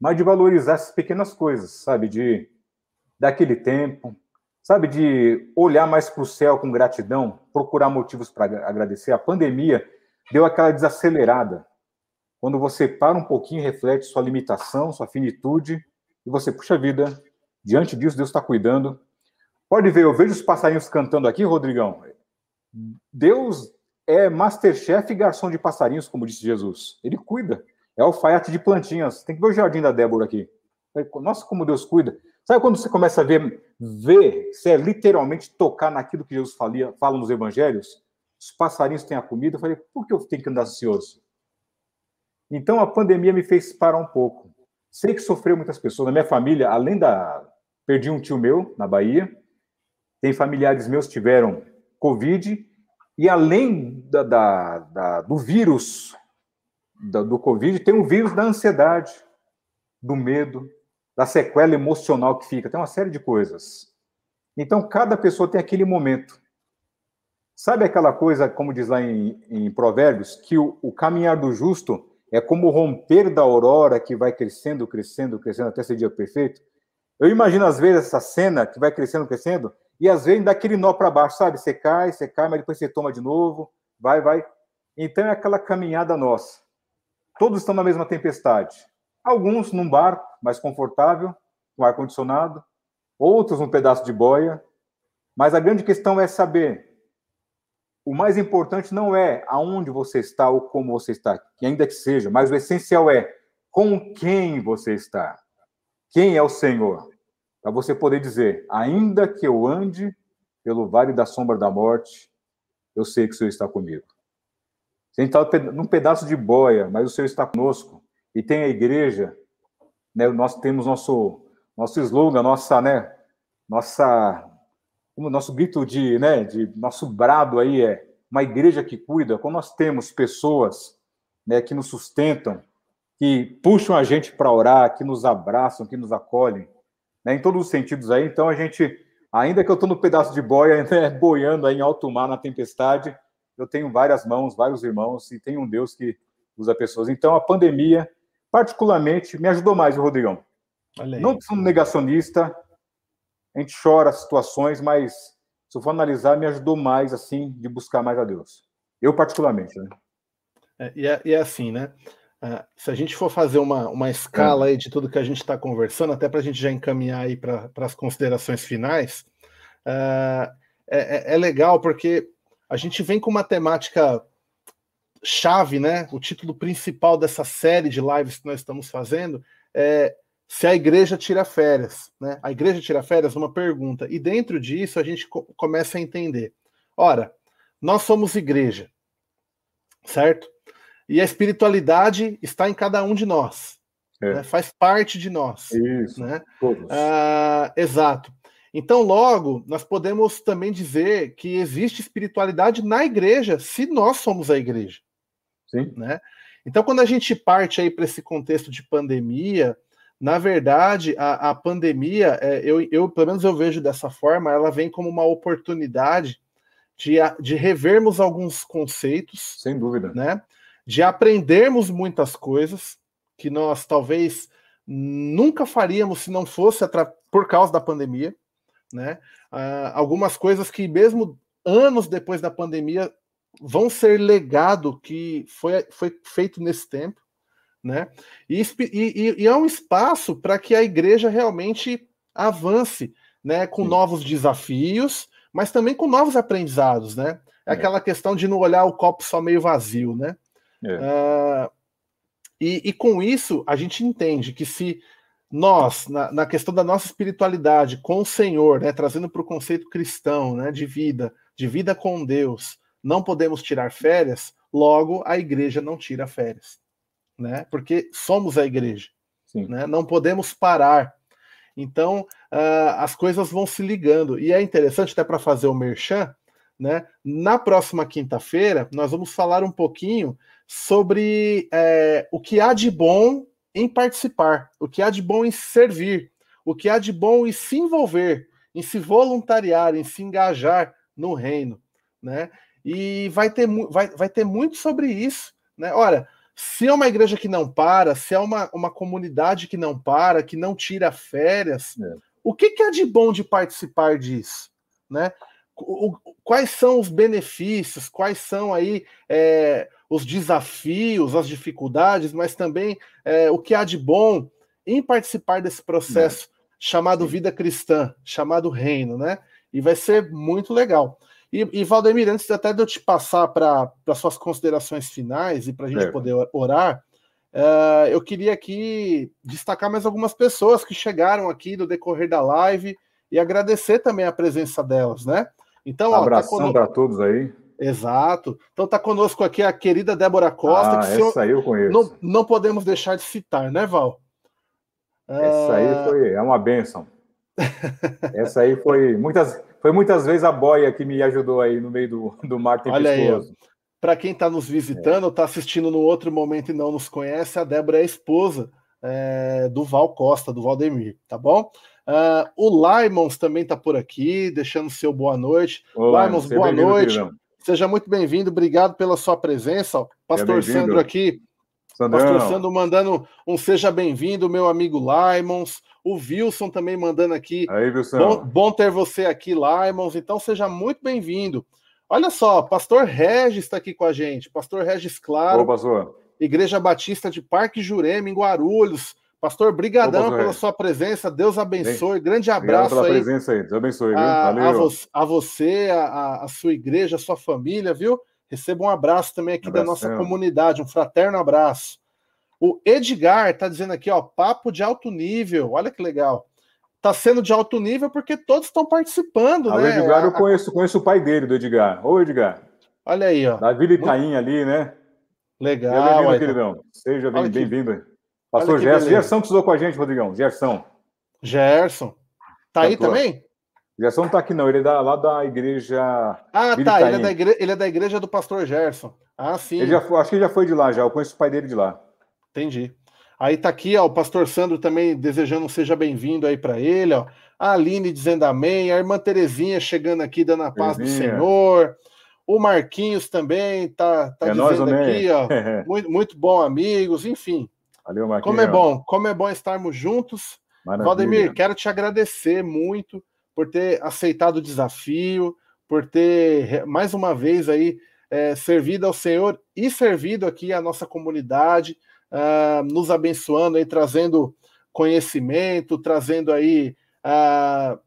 Mas de valorizar essas pequenas coisas, sabe? De daquele tempo, sabe, de olhar mais para o céu com gratidão, procurar motivos para agradecer. A pandemia deu aquela desacelerada. Quando você para um pouquinho, reflete sua limitação, sua finitude, e você, puxa vida, diante disso, Deus está cuidando. Pode ver, eu vejo os passarinhos cantando aqui, Rodrigão. Deus é masterchef e garçom de passarinhos, como disse Jesus. Ele cuida. É alfaiate de plantinhas. Tem que ver o jardim da Débora aqui. Nossa, como Deus cuida. Sabe quando você começa a ver, ver, se é literalmente tocar naquilo que Jesus falia, fala nos evangelhos? Os passarinhos têm a comida. Eu falei, por que eu tenho que andar ansioso? Então a pandemia me fez parar um pouco. Sei que sofreu muitas pessoas. Na minha família, além da. Perdi um tio meu na Bahia. Tem familiares meus que tiveram Covid. E além da, da, da do vírus do, do Covid, tem o vírus da ansiedade, do medo, da sequela emocional que fica, tem uma série de coisas. Então, cada pessoa tem aquele momento. Sabe aquela coisa, como diz lá em, em Provérbios, que o, o, caminhar do justo é como o romper da aurora que vai crescendo, crescendo, crescendo até ser dia perfeito? Eu imagino, às vezes, essa cena que vai crescendo, crescendo, e às vezes dá aquele nó para baixo, sabe? Você cai, você cai, mas depois você toma de novo, vai, vai. Então é aquela caminhada nossa. Todos estão na mesma tempestade. Alguns num barco mais confortável, com ar-condicionado, outros num pedaço de boia. Mas a grande questão é saber. O mais importante não é aonde você está ou como você está, que ainda que seja, mas o essencial é com quem você está. Quem é o Senhor? Para você poder dizer, ainda que eu ande pelo vale da sombra da morte, eu sei que o Senhor está comigo. Você está num pedaço de boia, mas o Senhor está conosco e tem a igreja, né, nós temos nosso nosso slogan, nossa, né, nossa o nosso grito de, né, de nosso brado aí é uma igreja que cuida. Quando nós temos pessoas, né, que nos sustentam, que puxam a gente para orar, que nos abraçam, que nos acolhem, né, em todos os sentidos aí. Então a gente, ainda que eu estou no pedaço de boia, né, boiando aí em alto mar na tempestade, eu tenho várias mãos, vários irmãos e tenho um Deus que usa pessoas. Então a pandemia particularmente, me ajudou mais, o Rodrigão. Não sou negacionista, a gente chora situações, mas se eu for analisar, me ajudou mais, assim, de buscar mais a Deus. Eu, particularmente, né? É, e, é, e, é, assim, né? Uh, se a gente for fazer uma, uma escala é. aí de tudo que a gente está conversando, até para a gente já encaminhar aí para as considerações finais, uh, é, é legal porque a gente vem com uma temática chave, né? O título principal dessa série de lives que nós estamos fazendo é se a igreja tira férias, né? A igreja tira férias? Uma pergunta. E dentro disso a gente co começa a entender. Ora, nós somos igreja, certo? E a espiritualidade está em cada um de nós. É. Né? Faz parte de nós. Isso. Né? Ah, exato. Então, logo, nós podemos também dizer que existe espiritualidade na igreja, se nós somos a igreja. Sim. Né? Então, quando a gente parte aí para esse contexto de pandemia, na verdade, a, a pandemia, é, eu, eu, pelo menos eu vejo dessa forma, ela vem como uma oportunidade de, de revermos alguns conceitos. Sem dúvida. Né? De aprendermos muitas coisas que nós talvez nunca faríamos se não fosse por causa da pandemia. né? Uh, algumas coisas que mesmo anos depois da pandemia vão ser legado que foi, foi feito nesse tempo, né? E, e, e é um espaço para que a igreja realmente avance, né? Com Sim. novos desafios, mas também com novos aprendizados, né? É, é, aquela questão de não olhar o copo só meio vazio, né? É. Uh, e, e, com isso a gente entende que se nós, na, na questão da nossa espiritualidade com o Senhor, né, trazendo para o conceito cristão, né, de vida, de vida com Deus, não podemos tirar férias, logo a igreja não tira férias, né? Porque somos a igreja, né? Não podemos parar. Então uh, as coisas vão se ligando e é interessante até para fazer o merchan, né? Na próxima quinta-feira nós vamos falar um pouquinho sobre é, o que há de bom em participar, o que há de bom em servir, o que há de bom em se envolver, em se voluntariar, em se engajar no reino, né? E vai ter, vai, vai ter muito sobre isso, né? Olha, se é uma igreja que não para, se é uma, uma comunidade que não para, que não tira férias, é. o que, que é de bom de participar disso, né? O, quais são os benefícios, quais são aí é, os desafios, as dificuldades, mas também é, o que há de bom em participar desse processo é. chamado vida cristã, chamado reino, né? E vai ser muito legal. E, e Valdemir, antes até de eu te passar para suas considerações finais e para a gente é. poder orar, uh, eu queria aqui destacar mais algumas pessoas que chegaram aqui no decorrer da live e agradecer também a presença delas, né? Então, abração tá para todos aí. Exato. Então tá conosco aqui a querida Débora Costa. Ah, que essa aí eu conheço. Não, não podemos deixar de citar, né, Val? Essa aí ah. foi é uma benção. essa aí foi muitas foi muitas vezes a boia que me ajudou aí no meio do, do mar tempestuoso. Olha aí, para quem está nos visitando, está é. assistindo no outro momento e não nos conhece, a Débora é a esposa é, do Val Costa, do Valdemir, tá bom? Uh, o Laimons também está por aqui, deixando seu boa noite. Laimons, boa noite. Seja muito bem-vindo, obrigado pela sua presença. Pastor Sandro aqui. Sandrão. Pastor Sandro mandando um seja bem-vindo, meu amigo Laimons. O Wilson também mandando aqui. Aí, Wilson. Bom, bom ter você aqui, Laimons. Então seja muito bem-vindo. Olha só, Pastor Regis está aqui com a gente. Pastor Regis Claro. Ô, pastor. Igreja Batista de Parque Jurema, em Guarulhos. Pastor, brigadão Ô, pela sua presença. Deus abençoe. Bem, Grande abraço pela aí. presença aí. Deus abençoe. A, a, vo a, você, a, a, sua igreja, a sua família, viu? Receba um abraço também aqui da nossa comunidade. Um fraterno abraço. O Edgar está dizendo aqui, ó, papo de alto nível. Olha que legal. Está sendo de alto nível porque todos estão participando, ah, né? O Edgar eu conheço, conheço o pai dele, do Edgar. Ô, Edgar. Olha aí, ó. Davi Vila Itaim ali, né? Legal. Seja bem-vindo, queridão. Seja bem-vindo. Pastor Gerson. Gerson que estudou com a gente, Rodrigão. Gerson. Gerson. Tá aí também? Gerson não tá aqui, não. Ele é da, lá da igreja. Ah, Vila tá. Ele é, da igreja, ele é da igreja do pastor Gerson. Ah, sim. Ele já, acho que ele já foi de lá já. Eu conheço o pai dele de lá. Entendi. Aí tá aqui, ó, o pastor Sandro também desejando um seja bem-vindo aí para ele, ó. A Aline dizendo amém, a irmã Terezinha chegando aqui dando a paz Terezinha. do Senhor. O Marquinhos também tá, tá é dizendo nós, aqui, ó. muito, muito bom, amigos, enfim. Valeu, Marquinhos. Como é bom, como é bom estarmos juntos. Maravilha. Valdemir, quero te agradecer muito por ter aceitado o desafio, por ter mais uma vez aí é, servido ao Senhor e servido aqui à nossa comunidade uh, nos abençoando e trazendo conhecimento, trazendo aí uh,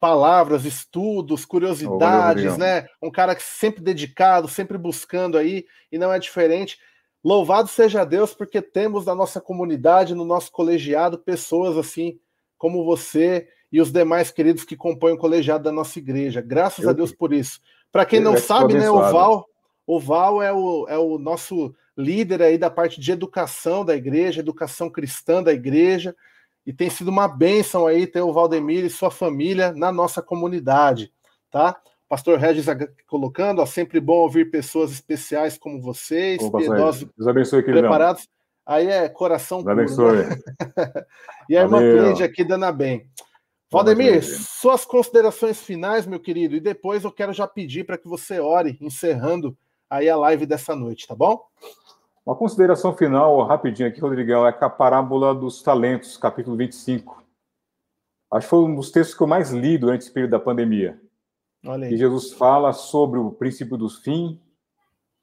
palavras, estudos, curiosidades, oh, né? Um cara que sempre dedicado, sempre buscando aí, e não é diferente. Louvado seja Deus, porque temos na nossa comunidade, no nosso colegiado, pessoas assim como você e os demais queridos que compõem o colegiado da nossa igreja. Graças Eu, a Deus por isso. Para quem não sabe, né, o Val, o Val é o, é o nosso líder aí da parte de educação da igreja, educação cristã da igreja, e tem sido uma bênção aí ter o Valdemir e sua família na nossa comunidade, tá? Pastor Regis colocando, ó, sempre bom ouvir pessoas especiais como vocês, Opa, piedosos, Deus abençoe, preparados. Aí é coração Deus puro. Né? e a irmã Cleide aqui dando bem. Valdemir, suas considerações finais, meu querido, e depois eu quero já pedir para que você ore, encerrando aí a live dessa noite, tá bom? Uma consideração final, rapidinho aqui, Rodrigão, é a parábola dos talentos, capítulo 25. acho que foi um dos textos que eu mais li durante esse período da pandemia. E Jesus fala sobre o princípio do fim,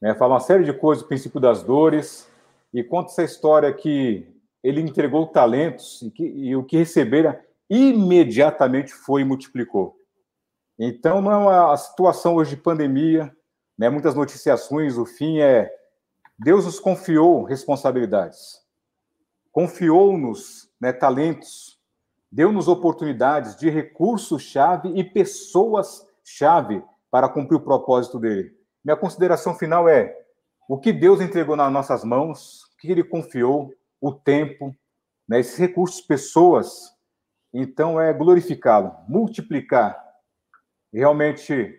né, fala uma série de coisas, o princípio das dores, e conta essa história que ele entregou talentos e, que, e o que recebera imediatamente foi e multiplicou. Então, não é a situação hoje de pandemia, né, muitas noticiações, o fim é Deus nos confiou responsabilidades, confiou-nos né, talentos, deu-nos oportunidades de recursos-chave e pessoas-chave para cumprir o propósito dele. Minha consideração final é: o que Deus entregou nas nossas mãos, o que ele confiou, o tempo, né, esses recursos, pessoas, então é glorificá-lo, multiplicar, realmente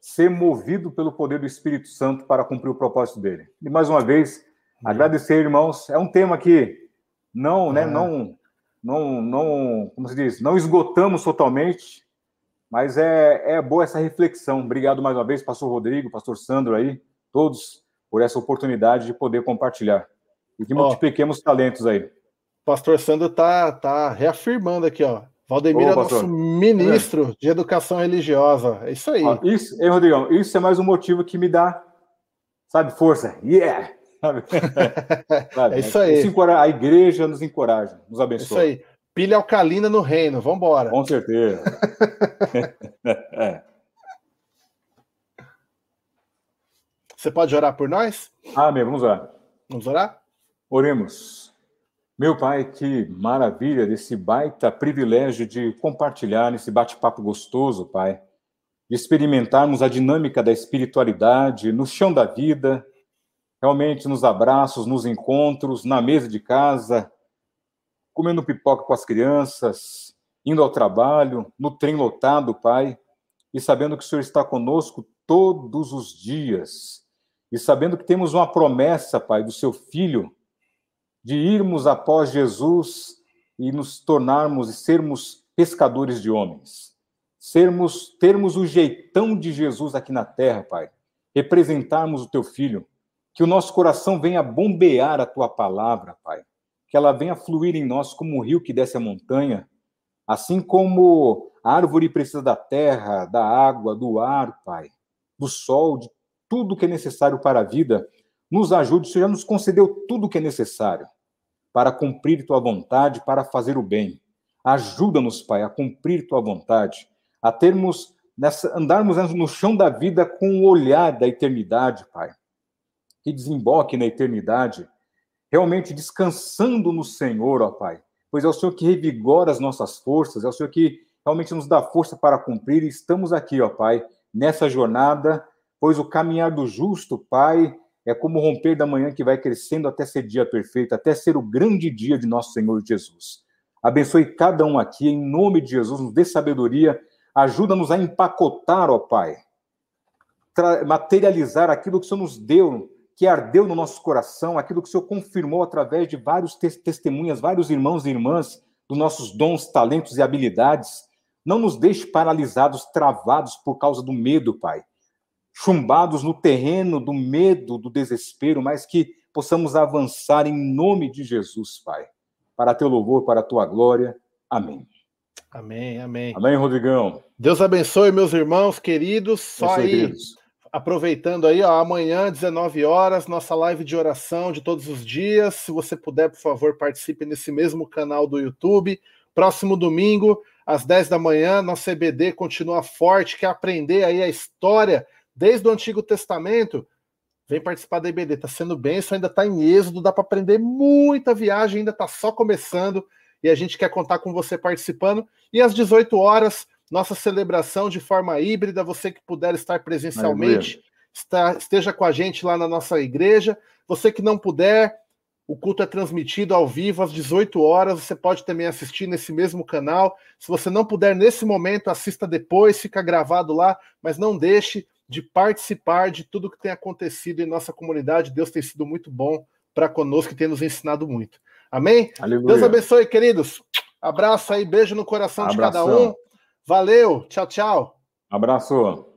ser movido pelo poder do Espírito Santo para cumprir o propósito dele. E mais uma vez, agradecer, irmãos. É um tema que não, né, é. não, não, não, como se diz, não esgotamos totalmente, mas é, é boa essa reflexão. Obrigado mais uma vez, pastor Rodrigo, pastor Sandro aí, todos, por essa oportunidade de poder compartilhar. E que multipliquemos talentos aí. Pastor Sandro tá, tá reafirmando aqui, ó. Valdemir Ô, é nosso ministro é. de educação religiosa. É isso aí. Ó, isso, hein, Rodrigão? Isso é mais um motivo que me dá, sabe, força. Yeah! Sabe? é isso aí. a igreja nos encoraja, nos abençoa. É isso aí. Pilha alcalina no reino, vamos embora. Com certeza. é. Você pode orar por nós? Amém, vamos orar. Vamos orar? Oremos. Meu Pai, que maravilha desse baita privilégio de compartilhar nesse bate-papo gostoso, Pai, de experimentarmos a dinâmica da espiritualidade no chão da vida, realmente nos abraços, nos encontros, na mesa de casa, comendo pipoca com as crianças, indo ao trabalho, no trem lotado, Pai, e sabendo que o Senhor está conosco todos os dias, e sabendo que temos uma promessa, Pai, do Seu Filho de irmos após Jesus e nos tornarmos e sermos pescadores de homens. Sermos, termos o jeitão de Jesus aqui na terra, Pai. Representarmos o teu filho. Que o nosso coração venha bombear a tua palavra, Pai. Que ela venha fluir em nós como um rio que desce a montanha. Assim como a árvore precisa da terra, da água, do ar, Pai, do sol, de tudo que é necessário para a vida, nos ajude, o Senhor já nos concedeu tudo que é necessário para cumprir tua vontade, para fazer o bem. Ajuda-nos, Pai, a cumprir tua vontade, a termos nessa, andarmos no chão da vida com o olhar da eternidade, Pai. Que desemboque na eternidade, realmente descansando no Senhor, ó Pai. Pois é o Senhor que revigora as nossas forças, é o Senhor que realmente nos dá força para cumprir, e estamos aqui, ó Pai, nessa jornada, pois o caminhar do justo, Pai, é como romper da manhã que vai crescendo até ser dia perfeito, até ser o grande dia de nosso Senhor Jesus. Abençoe cada um aqui, em nome de Jesus, nos dê sabedoria, ajuda-nos a empacotar, ó Pai, materializar aquilo que o Senhor nos deu, que ardeu no nosso coração, aquilo que o Senhor confirmou através de vários te testemunhas, vários irmãos e irmãs, dos nossos dons, talentos e habilidades. Não nos deixe paralisados, travados por causa do medo, Pai chumbados no terreno do medo, do desespero, mas que possamos avançar em nome de Jesus, Pai, para teu louvor, para a tua glória. Amém. Amém, amém. Amém, Rodrigão. Deus abençoe, meus irmãos queridos. Só aí, queridos. Aproveitando aí, ó, amanhã, 19 horas, nossa live de oração de todos os dias. Se você puder, por favor, participe nesse mesmo canal do YouTube. Próximo domingo, às 10 da manhã, nosso EBD continua forte, quer aprender aí a história desde o Antigo Testamento, vem participar da IBD. Está sendo isso ainda está em êxodo, dá para aprender muita viagem, ainda está só começando e a gente quer contar com você participando. E às 18 horas, nossa celebração de forma híbrida. Você que puder estar presencialmente, está, esteja com a gente lá na nossa igreja. Você que não puder, o culto é transmitido ao vivo às 18 horas. Você pode também assistir nesse mesmo canal. Se você não puder nesse momento, assista depois, fica gravado lá, mas não deixe de participar de tudo que tem acontecido em nossa comunidade. Deus tem sido muito bom para conosco e tem nos ensinado muito. Amém? Aleluia. Deus abençoe, queridos. Abraço aí, beijo no coração Abração. de cada um. Valeu, tchau, tchau. Abraço.